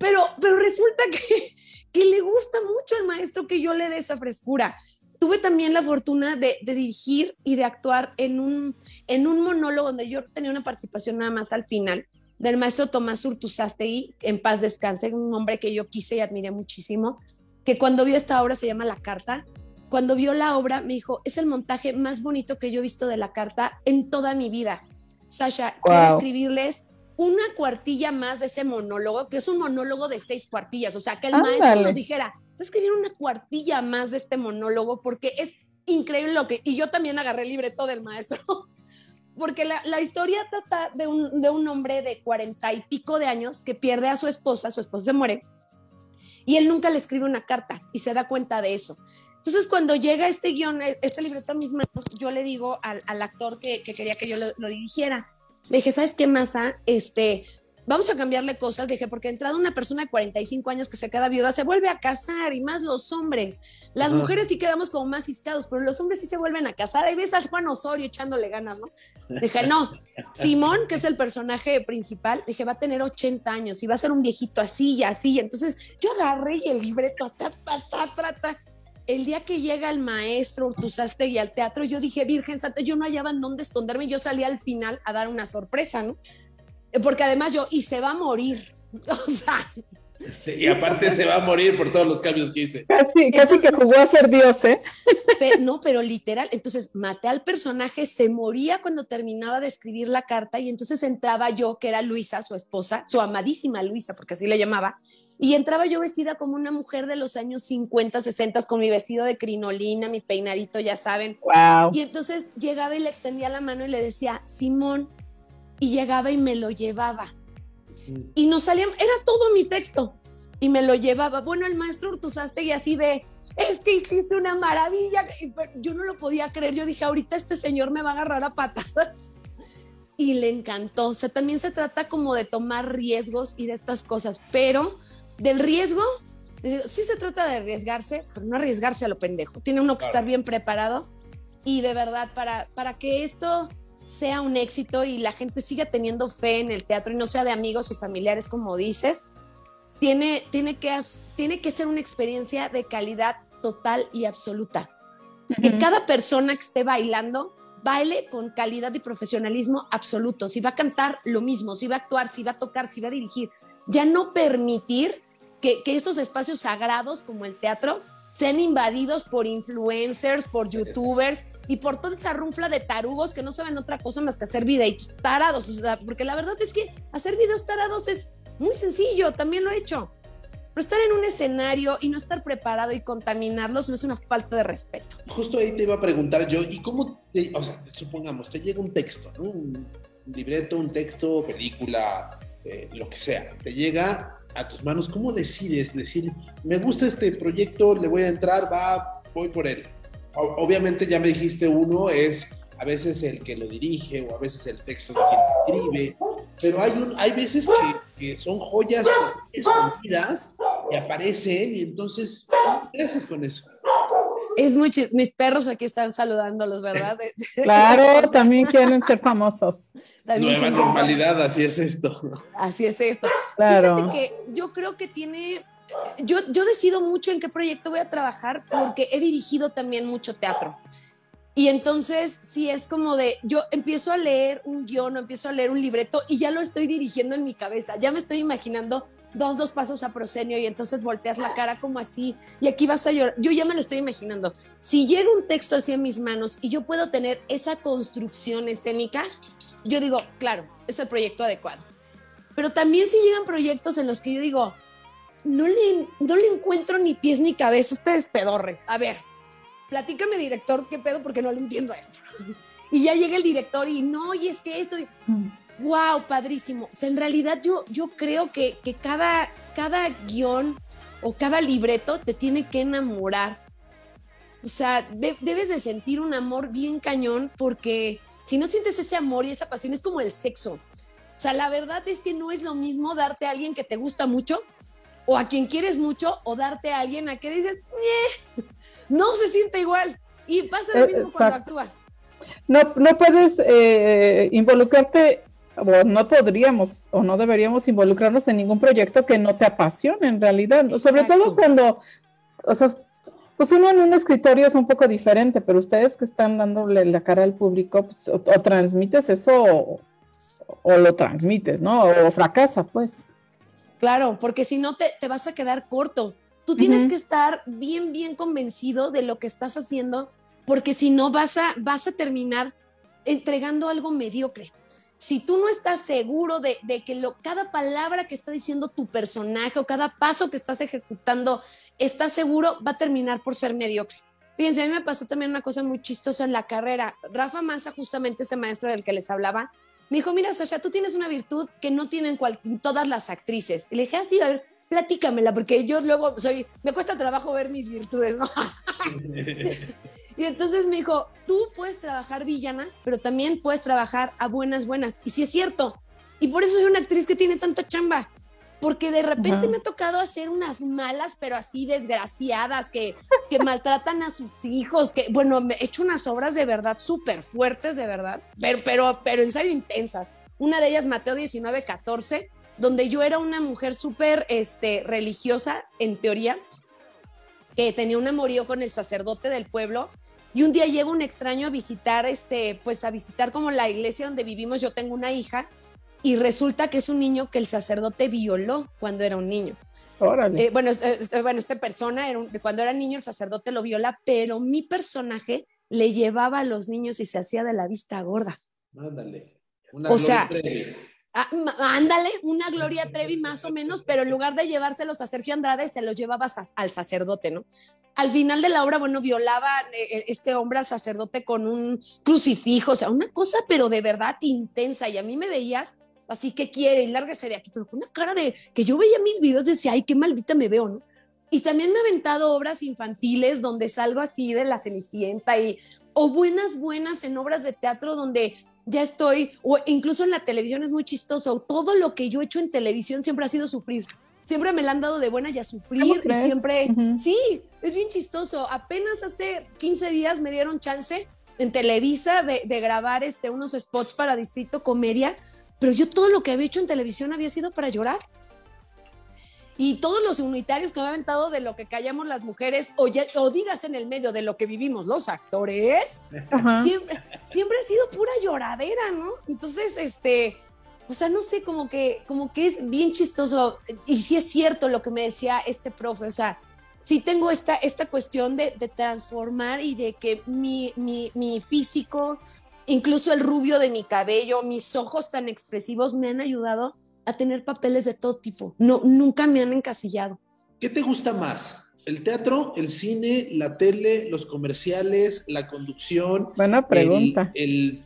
pero, pero resulta que, que le gusta mucho al maestro que yo le dé esa frescura. Tuve también la fortuna de, de, dirigir y de actuar en un, en un monólogo donde yo tenía una participación nada más al final del maestro Tomás Urtuzastegui, en paz descanse, un hombre que yo quise y admiré muchísimo, que cuando vio esta obra se llama La Carta, cuando vio la obra, me dijo, es el montaje más bonito que yo he visto de la carta en toda mi vida. Sasha, quiero escribirles una cuartilla más de ese monólogo, que es un monólogo de seis cuartillas, o sea, que el maestro nos dijera, escribir una cuartilla más de este monólogo porque es increíble lo que... Y yo también agarré el libreto del maestro, porque la, la historia trata de un, de un hombre de cuarenta y pico de años que pierde a su esposa, su esposa se muere, y él nunca le escribe una carta y se da cuenta de eso. Entonces, cuando llega este guion, e, este libreto a mis manos, yo le digo al, al actor que, que, quería que yo lo, lo, dirigiera, le dije, ¿sabes qué, Masa? Este, vamos a cambiarle cosas. dije, porque entrada una persona de 45 años que se queda viuda, se vuelve a casar, y más los hombres. Las mujeres sí quedamos como más ciscados, pero los hombres sí se vuelven a casar. Ahí ves al Juan Osorio echándole ganas, ¿no? Dije, no, Simón, que es el personaje principal, dije, va a tener 80 años y va a ser un viejito así y así. Entonces yo agarré el libreto, ta, ta, ta, ta, ta el día que llega el maestro y al teatro, yo dije, Virgen Santa, yo no hallaba en dónde esconderme, yo salí al final a dar una sorpresa, ¿no? Porque además yo, y se va a morir, o sea, y aparte se va a morir por todos los cambios que hice. Casi, casi que jugó a ser Dios, ¿eh? no, pero literal. Entonces maté al personaje, se moría cuando terminaba de escribir la carta y entonces entraba yo, que era Luisa, su esposa, su amadísima Luisa, porque así la llamaba, y entraba yo vestida como una mujer de los años 50, 60, con mi vestido de crinolina, mi peinadito, ya saben. Wow. Y entonces llegaba y le extendía la mano y le decía, Simón, y llegaba y me lo llevaba y nos salía, era todo mi texto y me lo llevaba. Bueno, el maestro y así de, es que hiciste una maravilla. Yo no lo podía creer, yo dije, ahorita este señor me va a agarrar a patadas. Y le encantó. O sea, también se trata como de tomar riesgos y de estas cosas, pero del riesgo, sí se trata de arriesgarse, pero no arriesgarse a lo pendejo. Tiene uno que estar bien preparado y de verdad, para, para que esto sea un éxito y la gente siga teniendo fe en el teatro y no sea de amigos o familiares como dices, tiene, tiene, que, tiene que ser una experiencia de calidad total y absoluta. Que cada persona que esté bailando baile con calidad y profesionalismo absoluto. Si va a cantar, lo mismo. Si va a actuar, si va a tocar, si va a dirigir. Ya no permitir que, que estos espacios sagrados como el teatro sean invadidos por influencers, por youtubers y por toda esa runfla de tarugos que no saben otra cosa más que hacer videos tarados. porque la verdad es que hacer videos tarados es muy sencillo, también lo he hecho. Pero estar en un escenario y no estar preparado y contaminarlos no es una falta de respeto. Justo ahí te iba a preguntar yo, ¿y cómo, o sea, supongamos, te llega un texto, un libreto, un texto, película, eh, lo que sea, te llega a tus manos, ¿cómo decides decir, me gusta este proyecto, le voy a entrar, va, voy por él? obviamente ya me dijiste uno es a veces el que lo dirige o a veces el texto de quien escribe, pero hay, un, hay veces que, son joyas escondidas y aparecen y entonces, ¿qué haces con eso? Es muy Mis perros aquí están saludándolos, ¿verdad? claro, también quieren ser famosos. Nueva normalidad, así es esto. Así es esto. Claro. Fíjate que yo creo que tiene yo, yo decido mucho en qué proyecto voy a trabajar porque he dirigido también mucho teatro. Y entonces, si es como de, yo empiezo a leer un guion o empiezo a leer un libreto y ya lo estoy dirigiendo en mi cabeza, ya me estoy imaginando dos, dos pasos a prosenio y entonces volteas la cara como así y aquí vas a llorar. Yo ya me lo estoy imaginando. Si llega un texto así en mis manos y yo puedo tener esa construcción escénica, yo digo, claro, es el proyecto adecuado. Pero también si llegan proyectos en los que yo digo, no le, no le encuentro ni pies ni cabeza este despedorre. A ver, platícame, director, qué pedo, porque no le entiendo esto. Y ya llega el director y no, y es que esto. ¡Wow! Padrísimo. O sea, en realidad yo, yo creo que, que cada, cada guion o cada libreto te tiene que enamorar. O sea, debes de sentir un amor bien cañón porque si no sientes ese amor y esa pasión es como el sexo. O sea, la verdad es que no es lo mismo darte a alguien que te gusta mucho o a quien quieres mucho o darte a alguien a que dices, no se siente igual. Y pasa lo eh, mismo cuando actúas. No, no puedes eh, involucrarte, o no podríamos o no deberíamos involucrarnos en ningún proyecto que no te apasione en realidad. Sobre todo cuando, o sea, pues uno en un escritorio es un poco diferente, pero ustedes que están dándole la cara al público, pues, o, transmites eso o, o, lo transmites, ¿no? O fracasa, pues. Claro, porque si no te, vas a quedar corto. Tú tienes que estar bien, bien convencido de lo que estás haciendo, porque si no vas a, vas a terminar entregando algo mediocre. Si tú no estás seguro de, que lo, cada palabra que está diciendo tu personaje o cada paso que estás ejecutando estás seguro, va a terminar por ser mediocre. Fíjense, a mí me pasó también una cosa muy chistosa en la carrera. Rafa Massa, justamente ese maestro del que les hablaba, me dijo, mira, Sasha, tú tienes una virtud que no tienen todas las actrices. Y le dije, ah, sí, a ver, platícamela, porque yo luego soy, me cuesta trabajo ver mis virtudes, ¿no? y entonces me dijo, tú puedes trabajar villanas, pero también puedes trabajar a buenas, buenas. Y sí es cierto. Y por eso soy una actriz que tiene tanta chamba porque de repente me ha tocado hacer unas malas, pero así desgraciadas, que, que maltratan a sus hijos, que, bueno, me he hecho unas obras de verdad súper fuertes, de verdad, pero, pero, pero en serio intensas. Una de ellas, Mateo 19, 14, donde yo era una mujer súper este, religiosa, en teoría, que tenía un amorío con el sacerdote del pueblo, y un día llega un extraño a visitar, este, pues a visitar como la iglesia donde vivimos, yo tengo una hija, y resulta que es un niño que el sacerdote violó cuando era un niño. Eh, bueno, bueno, esta persona, era cuando era niño, el sacerdote lo viola, pero mi personaje le llevaba a los niños y se hacía de la vista gorda. Ándale. o sea, ah, ándale, una Gloria Trevi más o menos, pero en lugar de llevárselos a Sergio Andrade, se los llevaba al sacerdote, ¿no? Al final de la obra, bueno, violaba eh, eh, este hombre al sacerdote con un crucifijo, o sea, una cosa, pero de verdad intensa. Y a mí me veías así que quiere y lárguese de aquí, pero con una cara de que yo veía mis videos y decía, ay, qué maldita me veo, ¿no? Y también me he aventado obras infantiles donde salgo así de la Cenicienta y, o buenas, buenas en obras de teatro donde ya estoy, o incluso en la televisión es muy chistoso, todo lo que yo he hecho en televisión siempre ha sido sufrir. Siempre me la han dado de buena y a sufrir y siempre, sí, es bien chistoso. Apenas hace 15 días me dieron chance en Televisa de, de grabar este, unos spots para Distrito Comedia pero yo todo lo que había hecho en televisión había sido para llorar. Y todos los unitarios que me han aventado de lo que callamos las mujeres, o, o digas en el medio de lo que vivimos los actores, siempre, siempre ha sido pura lloradera, ¿no? Entonces, este, o sea, no sé, como que, como que es bien chistoso. Y sí es cierto lo que me decía este profe, o sea, sí tengo esta, esta cuestión de, de transformar y de que mi, mi, mi físico Incluso el rubio de mi cabello, mis ojos tan expresivos me han ayudado a tener papeles de todo tipo. No, nunca me han encasillado. ¿Qué te gusta más? ¿El teatro, el cine, la tele, los comerciales, la conducción? Buena pregunta. El,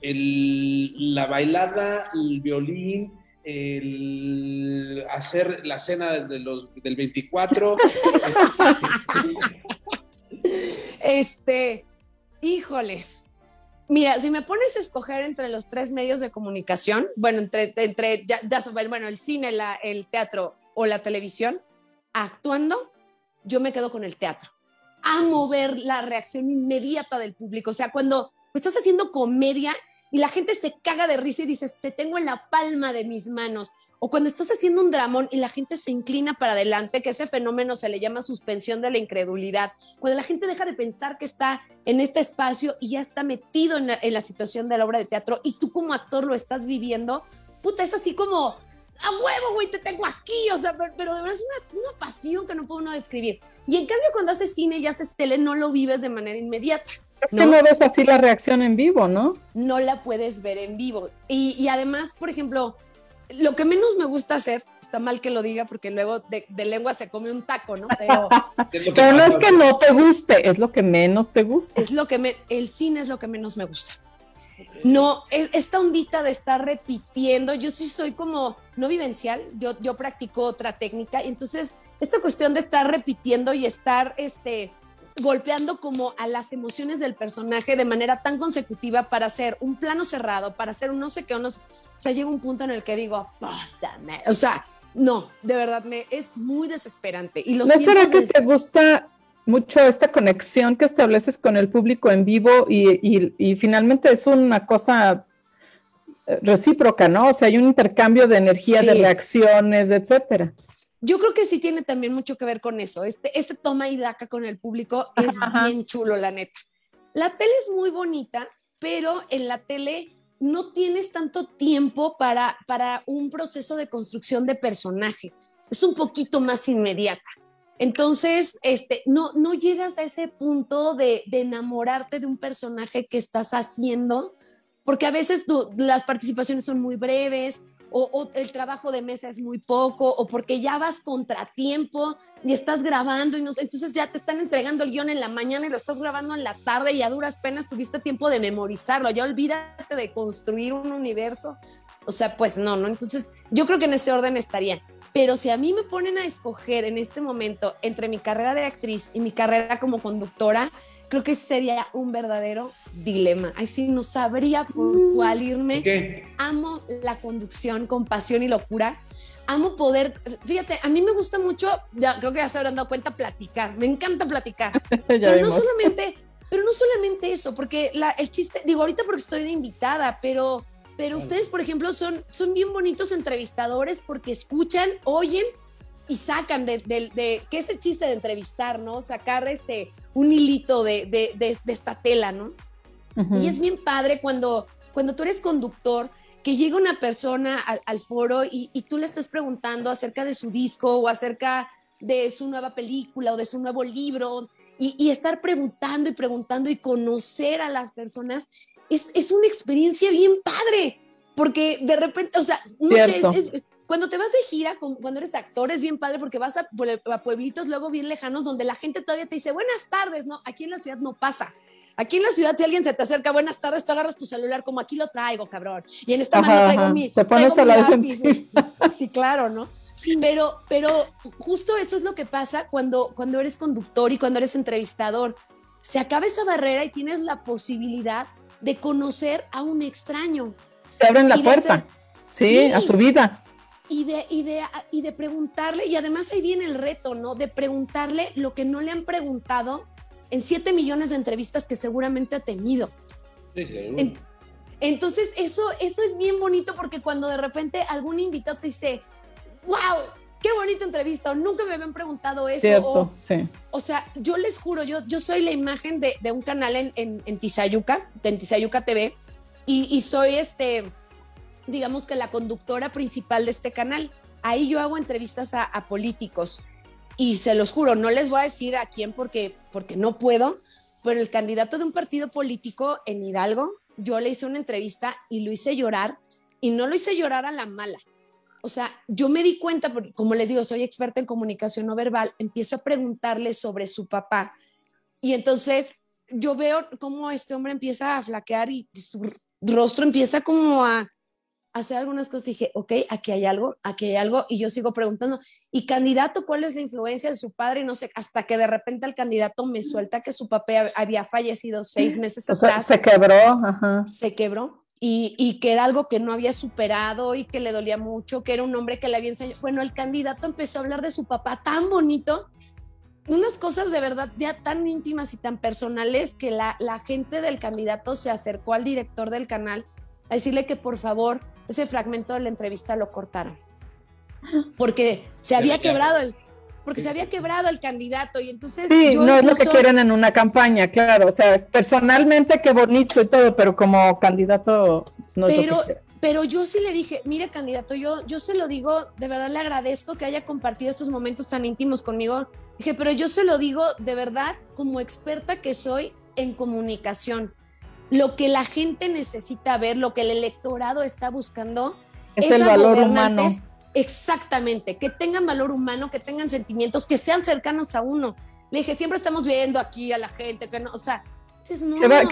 la bailada, el violín, el hacer la cena de los, del 24. este, híjoles, Mira, si me pones a escoger entre los tres medios de comunicación, bueno, entre, entre bueno, el cine, el teatro o la televisión, actuando, yo me quedo con el teatro. Amo ver la reacción inmediata del público. O sea, cuando estás haciendo comedia y la gente se caga de risa y dices, te tengo en la palma de mis manos. O cuando estás haciendo un dramón y la gente se inclina para adelante, que ese fenómeno se le llama suspensión de la incredulidad. Cuando la gente deja de pensar que está en este espacio y ya está metido en la, situación de la obra de teatro y tú como actor lo estás viviendo, puta, es así como, a huevo, güey, te tengo aquí, o sea, pero, de verdad es una, una, pasión que no puedo uno describir. Y en cambio, cuando haces cine y haces tele, no lo vives de manera inmediata. ¿no? no ves así la reacción en vivo, ¿no? No la puedes ver en vivo. Y, y además, por ejemplo, lo que menos me gusta hacer, está mal que lo diga porque luego de, lengua se come un taco, ¿no? Pero, no es que no te guste, es lo que menos te gusta. Es lo que me, el cine es lo que menos me gusta. No, esta ondita de estar repitiendo, yo sí soy como no vivencial, yo, yo practico otra técnica, y entonces esta cuestión de estar repitiendo y estar este, golpeando como a las emociones del personaje de manera tan consecutiva para hacer un plano cerrado, para hacer un no sé qué, unos, o sea, llega un punto en el que digo, o sea, no, de verdad, me, es muy desesperante. Y los ¿No será que te gusta mucho esta conexión que estableces con el público en vivo y, finalmente es una cosa eh, recíproca, ¿no? O sea, hay un intercambio de energía, de reacciones, etcétera. Yo creo que sí tiene también mucho que ver con eso. Este, este toma y daca con el público es bien chulo, la neta. La tele es muy bonita, pero en la tele no tienes tanto tiempo para, para un proceso de construcción de personaje. Es un poquito más inmediata. Entonces, este, no, no llegas a ese punto de, enamorarte de un personaje que estás haciendo, porque a veces las participaciones son muy breves o, el trabajo de mesa es muy poco, o porque ya vas contratiempo y estás grabando y no, entonces ya te están entregando el guion en la mañana y lo estás grabando en la tarde y a duras penas tuviste tiempo de memorizarlo, ya olvídate de construir un universo. O sea, pues no, ¿no? Entonces yo creo que en ese orden estaría. Pero si a mí me ponen a escoger en este momento entre mi carrera de actriz y mi carrera como conductora, creo que sería un verdadero dilema. Ay, sí, no sabría por cuál irme. Amo la conducción con pasión y locura. Amo poder, fíjate, a mí me gusta mucho, ya creo que ya se habrán dado cuenta, platicar. Me encanta platicar. pero no solamente, pero no solamente eso, porque la, el chiste, digo ahorita porque estoy de invitada, pero, pero ustedes, por ejemplo, son, son bien bonitos entrevistadores porque escuchan, oyen y sacan de, de, de, que ese chiste de entrevistar, ¿no? Sacar este, un hilito de, de esta tela, ¿no? Y es bien padre cuando, cuando tú eres conductor, que llega una persona al, foro y, y, tú le estás preguntando acerca de su disco o acerca de su nueva película o de su nuevo libro y, estar preguntando y preguntando y conocer a las personas es, es, una experiencia bien padre, porque de repente, o sea, no sé, cuando te vas de gira, cuando eres actor, es bien padre porque vas a, a, pueblitos luego bien lejanos donde la gente todavía te dice buenas tardes, ¿no? Aquí en la ciudad no pasa. Aquí en la ciudad, si alguien se te acerca, buenas tardes, tú agarras tu celular como aquí lo traigo, cabrón. Y en esta mano traigo mi. Te pones a la Sí, claro, ¿no? Pero, pero justo eso es lo que pasa cuando, cuando eres conductor y cuando eres entrevistador. Se acaba esa barrera y tienes la posibilidad de conocer a un extraño. Te abren la puerta, sí, a su vida. Y de, y, de, y de preguntarle, y además ahí viene el reto, ¿no? De preguntarle lo que no le han preguntado en siete millones de entrevistas que seguramente ha tenido. entonces, eso, eso es bien bonito porque cuando de repente algún invitado te dice, wow, qué bonita entrevista, o nunca me habían preguntado eso. Cierto, sí. O sea, yo les juro, yo, yo soy la imagen de, un canal en, en, Tizayuca, en Tizayuca TV, y, soy este, digamos que la conductora principal de este canal. Ahí yo hago entrevistas a, a políticos y se los juro, no les voy a decir a quién porque, porque no puedo, pero el candidato de un partido político en Hidalgo, yo le hice una entrevista y lo hice llorar y no lo hice llorar a la mala. O sea, yo me di cuenta, porque como les digo, soy experta en comunicación no verbal, empiezo a preguntarle sobre su papá y entonces yo veo cómo este hombre empieza a flaquear y su rostro empieza como a, hacer algunas cosas, dije, ok, aquí hay algo, aquí hay algo, y yo sigo preguntando, ¿y candidato cuál es la influencia de su padre? Y no sé, hasta que de repente el candidato me suelta que su papá había fallecido seis meses atrás. se quebró, ajá. Se quebró. Y, y, que era algo que no había superado y que le dolía mucho, que era un hombre que le había enseñado. Bueno, el candidato empezó a hablar de su papá tan bonito, unas cosas de verdad ya tan íntimas y tan personales que la, la gente del candidato se acercó al director del canal a decirle que por favor ese fragmento de la entrevista lo cortaron. Porque se había quebrado el, porque se había quebrado el candidato y entonces sí, no es lo que quieren en una campaña, claro, o sea, personalmente qué bonito y todo, pero como candidato no pero, pero yo sí le dije, mire candidato, yo, yo se lo digo, de verdad le agradezco que haya compartido estos momentos tan íntimos conmigo. Dije, pero yo se lo digo de verdad como experta que soy en comunicación lo que la gente necesita ver, lo que el electorado está buscando es el valor humano. Exactamente, que tengan valor humano, que tengan sentimientos, que sean cercanos a uno. Le dije, siempre estamos viendo aquí a la gente, que no, o sea, que,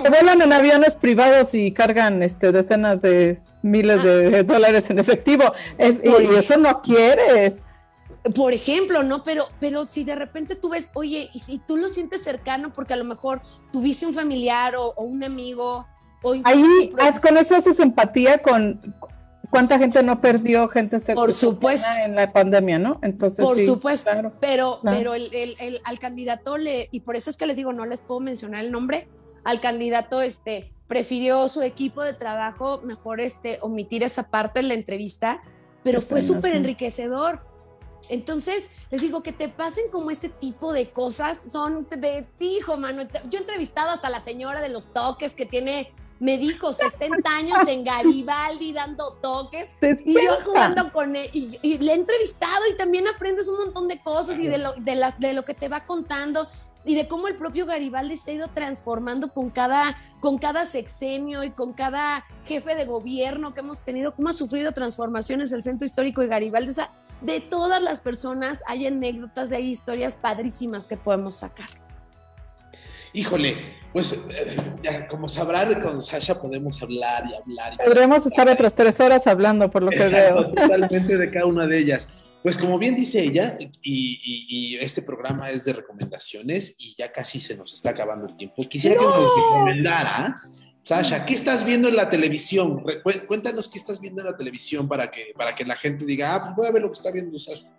vuelan en aviones privados y cargan este, decenas de miles de ah. dólares en efectivo. Es, y eso no quieres por ejemplo, ¿no? Pero, pero si de repente tú ves, oye, y si tú lo sientes cercano porque a lo mejor tuviste un familiar o, un amigo, o Ahí, con eso haces empatía con cuánta gente no perdió gente por supuesto en la pandemia, ¿no? Entonces, por supuesto, pero, pero el, el, al candidato le, y por eso es que les digo, no les puedo mencionar el nombre, al candidato este prefirió su equipo de trabajo mejor este omitir esa parte en la entrevista, pero fue súper enriquecedor entonces, les digo que te pasen como ese tipo de cosas, son de ti, hijo, mano. Yo he entrevistado hasta la señora de los toques que tiene, me dijo, 60 años en Garibaldi dando toques y yo jugando con él. Y, le he entrevistado y también aprendes un montón de cosas y de lo, de, las, de lo que te va contando y de cómo el propio Garibaldi se ha ido transformando con cada, con cada sexenio y con cada jefe de gobierno que hemos tenido, cómo ha sufrido transformaciones el centro histórico de Garibaldi. O sea, de todas las personas hay anécdotas, hay historias padrísimas que podemos sacar. Híjole, pues eh, ya, como sabrán, con Sasha podemos hablar y hablar. Podremos estar otras tres horas hablando, por lo que veo. Totalmente de cada una de ellas. Pues como bien dice ella, y, este programa es de recomendaciones y ya casi se nos está acabando el tiempo. Quisiera que nos recomendara Sasha, ¿qué estás viendo en la televisión? Cuéntanos qué estás viendo en la televisión para que, para que la gente diga, ah, pues voy a ver lo que está viendo Sasha.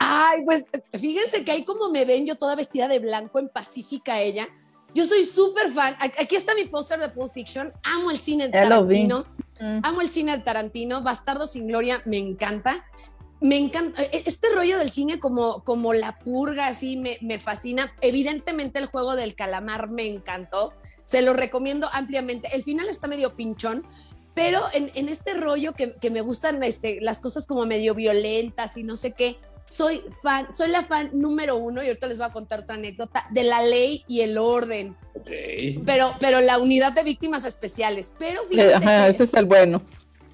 Ay, pues fíjense que ahí como me ven yo toda vestida de blanco en Pacífica ella. Yo soy súper fan. Aquí está mi póster de Pulp Fiction. Amo el cine de Tarantino. Mm. Amo el cine de Tarantino. Bastardo sin Gloria me encanta me encanta, e, este rollo del cine como, como la purga, así me, me, fascina. Evidentemente el juego del calamar me encantó, se lo recomiendo ampliamente. El final está medio pinchón, pero en, en este rollo que, que me gustan este, las cosas como medio violentas y no sé qué, soy fan, soy la fan número uno, y ahorita les voy a contar otra anécdota, de la ley y el orden. Pero, pero la unidad de víctimas especiales. Pero ese es el bueno.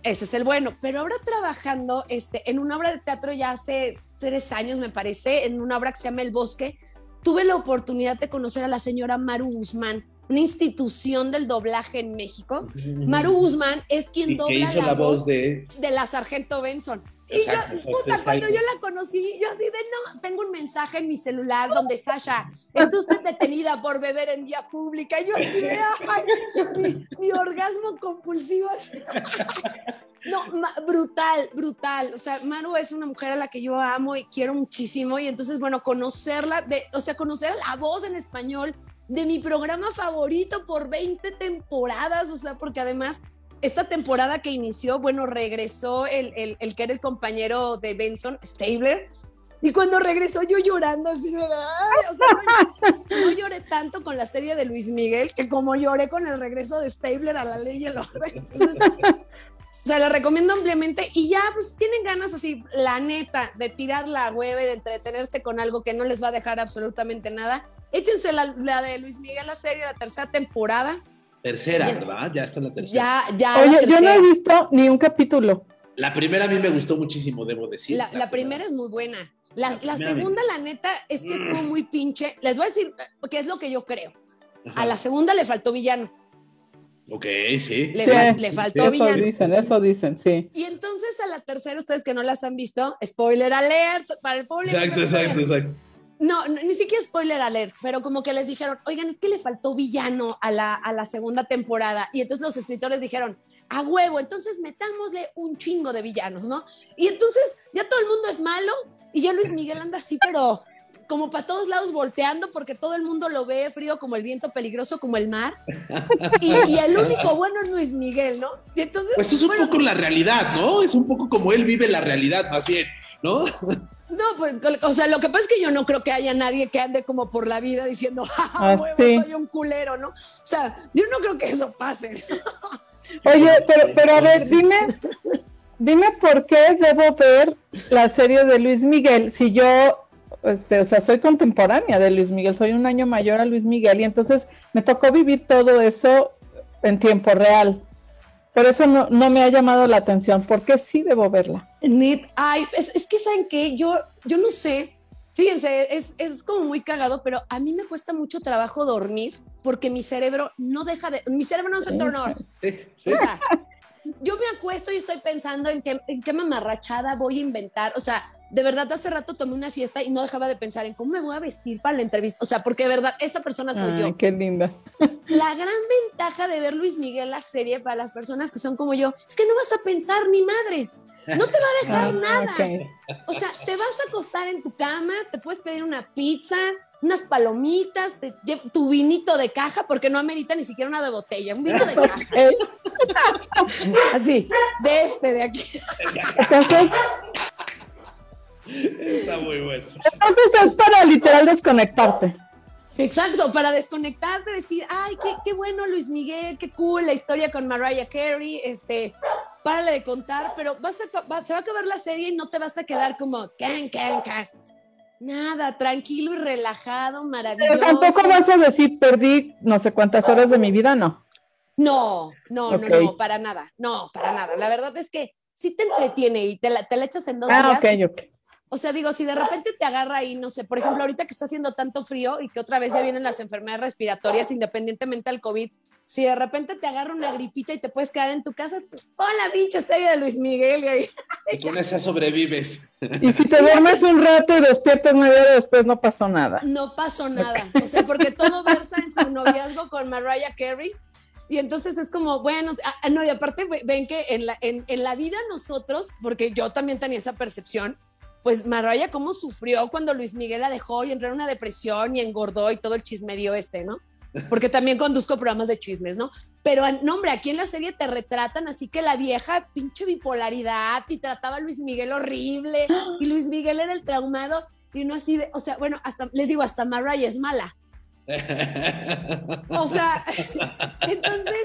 Ese es el bueno. Pero ahora trabajando este, en una obra de teatro ya hace tres años, me parece, en una obra que se llama El Bosque, tuve la oportunidad de conocer a la señora Maru Guzmán, una institución del doblaje en México. Maru Guzmán es quien dobla la, voz de... de la Sargento Benson. Y yo, puta, cuando yo la conocí, yo así de no, tengo un mensaje en mi celular donde Sasha, está usted detenida por beber en vía pública. Y yo así ay, mi, orgasmo compulsivo. No, brutal, brutal. O sea, Maru es una mujer a la que yo amo y quiero muchísimo. Y entonces, bueno, conocerla, de, o sea, conocer la voz en español de mi programa favorito por 20 temporadas, o sea, porque además esta temporada que inició, bueno, regresó el, el, que era el compañero de Benson, Stabler, y cuando regresó yo llorando así de, o sea, no, lloré tanto con la serie de Luis Miguel que como lloré con el regreso de Stabler a la ley y el orden. o sea, la recomiendo ampliamente y ya, pues tienen ganas así, la neta, de tirar la hueva y de entretenerse con algo que no les va a dejar absolutamente nada. Échense la, la de Luis Miguel, la serie, la tercera temporada Tercera, ¿verdad? Ya está la tercera. Ya, ya. Oye, yo no he visto ni un capítulo. La primera a mí me gustó muchísimo, debo decir. La, primera es muy buena. La, segunda, la neta, es que estuvo mm. muy pinche. Les voy a decir qué es lo que yo creo. A la segunda le faltó villano. Ok, sí. Le, faltó villano. Eso dicen, eso dicen, sí. Y entonces a la tercera, ustedes que no las han visto, spoiler alert para el público. Exacto, exacto, exacto. No, ni siquiera spoiler alert, pero como que les dijeron, oigan, es que le faltó villano a la, a la segunda temporada. Y entonces los escritores dijeron, a huevo, entonces metámosle un chingo de villanos, ¿no? Y entonces ya todo el mundo es malo y ya Luis Miguel anda así, pero como para todos lados volteando porque todo el mundo lo ve frío como el viento, peligroso como el mar. Y, el único bueno es Luis Miguel, ¿no? Y entonces, pues es un poco la realidad, ¿no? Es un poco como él vive la realidad, más bien, ¿no? No, pues, o sea, lo que pasa es que yo no creo que haya nadie que ande como por la vida diciendo, ah, soy un culero, ¿no? O sea, yo no creo que eso pase. Oye, pero, pero a ver, dime, dime por qué debo ver la serie de Luis Miguel si yo, este, o sea, soy contemporánea de Luis Miguel, soy un año mayor a Luis Miguel y entonces me tocó vivir todo eso en tiempo real. Por eso no, me ha llamado la atención, porque sí debo verla. ay, es, que saben que yo, yo no sé, fíjense, es, es, como muy cagado, pero a mí me cuesta mucho trabajo dormir porque mi cerebro no deja de, mi cerebro no se torna. Sí, sí. O sea, yo me acuesto y estoy pensando en qué, en qué mamarrachada voy a inventar, o sea, de verdad hace rato tomé una siesta y no dejaba de pensar en cómo me voy a vestir para la entrevista. O sea, porque de verdad, esa persona soy yo. Qué linda. La gran ventaja de ver Luis Miguel la serie para las personas que son como yo es que no vas a pensar ni madres. No te va a dejar ah, nada. O sea, te vas a acostar en tu cama, te puedes pedir una pizza, unas palomitas, tu vinito de caja, porque no amerita ni siquiera una de botella, un vino de caja. Así, de este, de aquí. Entonces, Está muy bueno. Entonces es para literal desconectarte. Exacto, para desconectarte, decir, ay, qué, qué, bueno Luis Miguel, qué cool la historia con Mariah Carey, este, párale de contar, pero vas a, se va a acabar la serie y no te vas a quedar como, can, can, can. Nada, tranquilo y relajado, maravilloso. Pero tampoco vas a decir, perdí no sé cuántas horas de mi vida, ¿no? No, no, no, no, para nada, no, para nada. La verdad es que sí te entretiene y te la, te la echas en dos ah, días. Ok, ok o sea, digo, si de repente te agarra ahí, no sé, por ejemplo, ahorita que está haciendo tanto frío y que otra vez ya vienen las enfermedades respiratorias independientemente del COVID, si de repente te agarra una gripita y te puedes quedar en tu casa, pon la pinche serie de Luis Miguel y ahí. con esa sobrevives. Y si te duermes un rato y despiertas nueve horas después, no pasó nada. No pasó nada. O sea, porque todo versa en su noviazgo con Mariah Carey. Y entonces es como, bueno, ah, no, y aparte ven que en la, en, en la vida nosotros, porque yo también tenía esa percepción, pues Mariah cómo sufrió cuando Luis Miguel la dejó y entró en una depresión y engordó y todo el chismerío este, ¿no? Porque también conduzco programas de chismes, ¿no? Pero, no, hombre, aquí en la serie te retratan así que la vieja pinche bipolaridad y trataba a Luis Miguel horrible y Luis Miguel era el traumado y uno así de, o sea, bueno, hasta, les digo, hasta Mariah es mala. O sea, entonces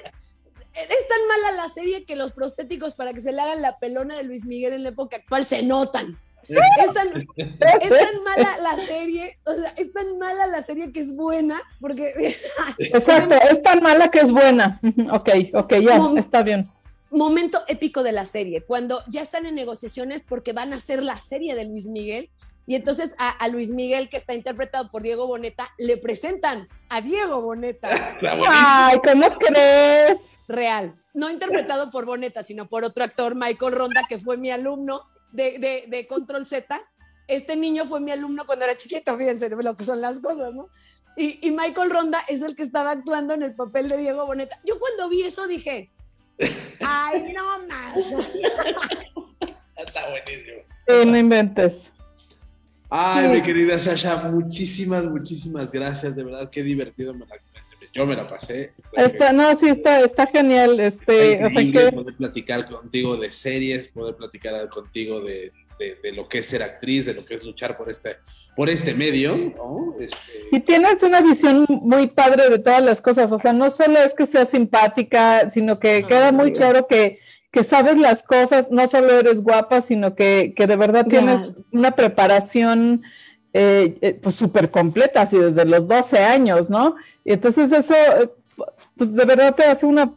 es tan mala la serie que los prostéticos para que se le hagan la pelona de Luis Miguel en la época actual se notan. Es tan, es tan, mala la serie, o sea, es tan mala la serie que es buena, porque... Exacto, es tan mala que es buena. Ok, ok, ya, está bien. Momento épico de la serie, cuando ya están en negociaciones porque van a hacer la serie de Luis Miguel, y entonces a, Luis Miguel, que está interpretado por Diego Boneta, le presentan a Diego Boneta. Ay, ¿cómo crees? Real. No interpretado por Boneta, sino por otro actor, Michael Ronda, que fue mi alumno de, Control Z. Este niño fue mi alumno cuando era chiquito, fíjense lo que son las cosas, ¿no? Y, y Michael Ronda es el que estaba actuando en el papel de Diego Boneta. Yo cuando vi eso dije, ay, no más. Está buenísimo. no inventes. Ay, mi querida Sasha, muchísimas, muchísimas gracias. De verdad, qué divertido me la yo me la pasé. Está, no, sí, está, está genial. Este, o sea que... Poder platicar contigo de series, poder platicar contigo de, de, lo que es ser actriz, de lo que es luchar por este, por este medio. ¿no? Este... Y tienes una visión muy padre de todas las cosas. O sea, no solo es que sea simpática, sino que queda muy claro que que sabes las cosas, no solo eres guapa, sino que, que de verdad tienes una preparación eh, eh pues súper completa, así desde los 12 años, ¿no? Y entonces eso, eh, pues de verdad te hace una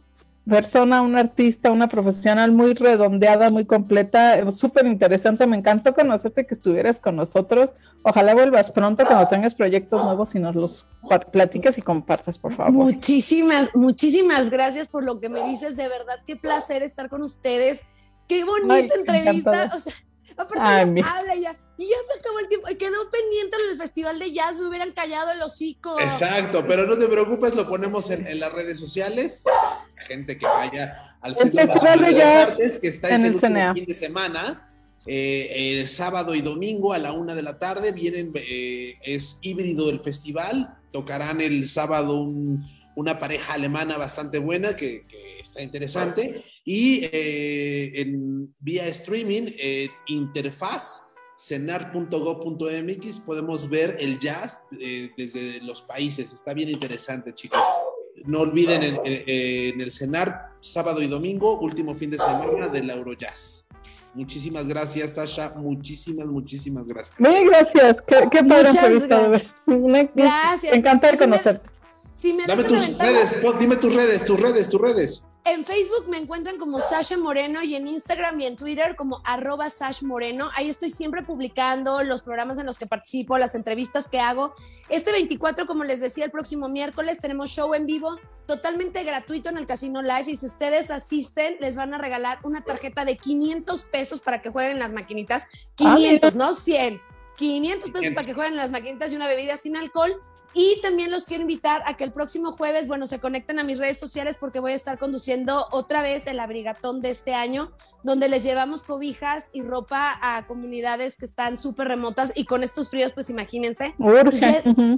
persona, un artista, una profesional muy redondeada, muy completa, súper interesante. Me encantó conocerte, que estuvieras con nosotros. Ojalá vuelvas pronto cuando tengas proyectos nuevos y nos los platiques y compartas, por favor. Muchísimas, muchísimas gracias por lo que me dices. De verdad, qué placer estar con ustedes. Qué bonita entrevista. O sea, Aparte, habla ya. Y ya se acabó el tiempo. Quedó pendiente en el festival de jazz. Me hubieran callado el hocico. Exacto, pero no te preocupes, lo ponemos en, las redes sociales. La gente que vaya al Festival de Jazz que está en el fin de semana. Eh, el sábado y domingo a la una de la tarde vienen, eh, es híbrido el festival. Tocarán el sábado una pareja alemana bastante buena que, que está interesante. Y eh, en, vía streaming, eh, interfaz cenar.go.mx podemos ver el jazz eh, desde los países. Está bien interesante, chicos. No olviden en, el cenar, sábado y domingo, último fin de semana del Eurojazz. Muchísimas gracias, Sasha. Muchísimas, muchísimas gracias. Muy gracias. Qué, qué padre Gracias. Encantar conocerte. Dame tus redes, dime tus redes, tus redes, tus redes. En Facebook me encuentran como Sasha Moreno y en Instagram y en Twitter como arroba Sash Moreno. Ahí estoy siempre publicando los programas en los que participo, las entrevistas que hago. Este 24, como les decía, el próximo miércoles tenemos show en vivo totalmente gratuito en el Casino Live y si ustedes asisten les van a regalar una tarjeta de 500 pesos para que jueguen las maquinitas. 500, ah, no 100. 500 pesos para que jueguen las maquinitas y una bebida sin alcohol. Y también los quiero invitar a que el próximo jueves, bueno, se conecten a mis redes sociales porque voy a estar conduciendo otra vez el abrigatón de este año, donde les llevamos cobijas y ropa a comunidades que están súper remotas y con estos fríos, pues imagínense.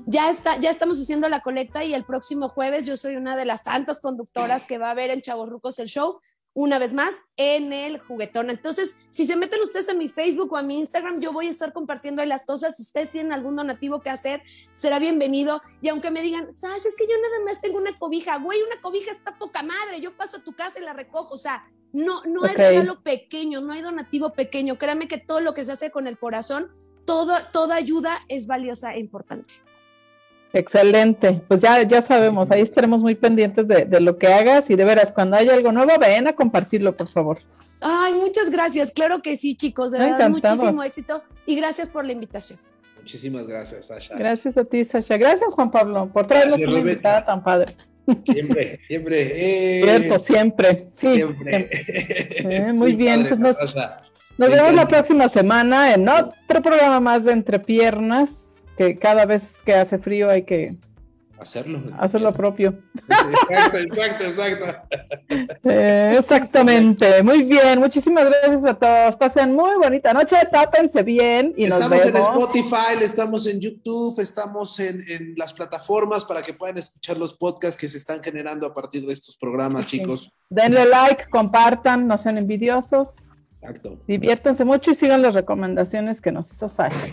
ya, está, ya estamos haciendo la colecta y el próximo jueves yo soy una de las tantas conductoras que va a ver en Rucos el show una vez más en el juguetón. Entonces, si se meten ustedes a mi Facebook o a mi Instagram, yo voy a estar compartiendo ahí las cosas. Si ustedes tienen algún donativo que hacer, será bienvenido. Y aunque me digan, Sasha, es que yo nada más tengo una cobija, güey, una cobija está poca madre, yo paso a tu casa y la recojo. O sea, no, no hay regalo pequeño, no hay donativo pequeño. Créanme que todo lo que se hace con el corazón, todo, toda ayuda es valiosa e importante. Excelente, pues ya, ya sabemos, ahí estaremos muy pendientes de, lo que hagas y de veras, cuando haya algo nuevo, ven a compartirlo, por favor. Ay, muchas gracias, claro que sí, chicos, de verdad, muchísimo éxito y gracias por la invitación. Muchísimas gracias, Sasha. Gracias a ti, Sasha. Gracias, Juan Pablo, por traernos una invitada tan padre. Siempre, siempre. Eh. Cierto, siempre. Sí, siempre. Eh, muy, bien, pues nos, nos vemos la próxima semana en otro programa más de Entre Piernas que cada vez que hace frío hay que hacerlo. Hacer lo propio. Exacto, exacto, exacto. Eh, exactamente. Muy bien. Muchísimas gracias a todos. Pasen muy bonita noche. Tápense bien y estamos nos vemos. en Spotify, estamos en YouTube, estamos en, en, las plataformas para que puedan escuchar los podcasts que se están generando a partir de estos programas, chicos. Denle like, compartan, no sean envidiosos. Exacto. Diviértanse mucho y sigan las recomendaciones que nos hizo Sasha.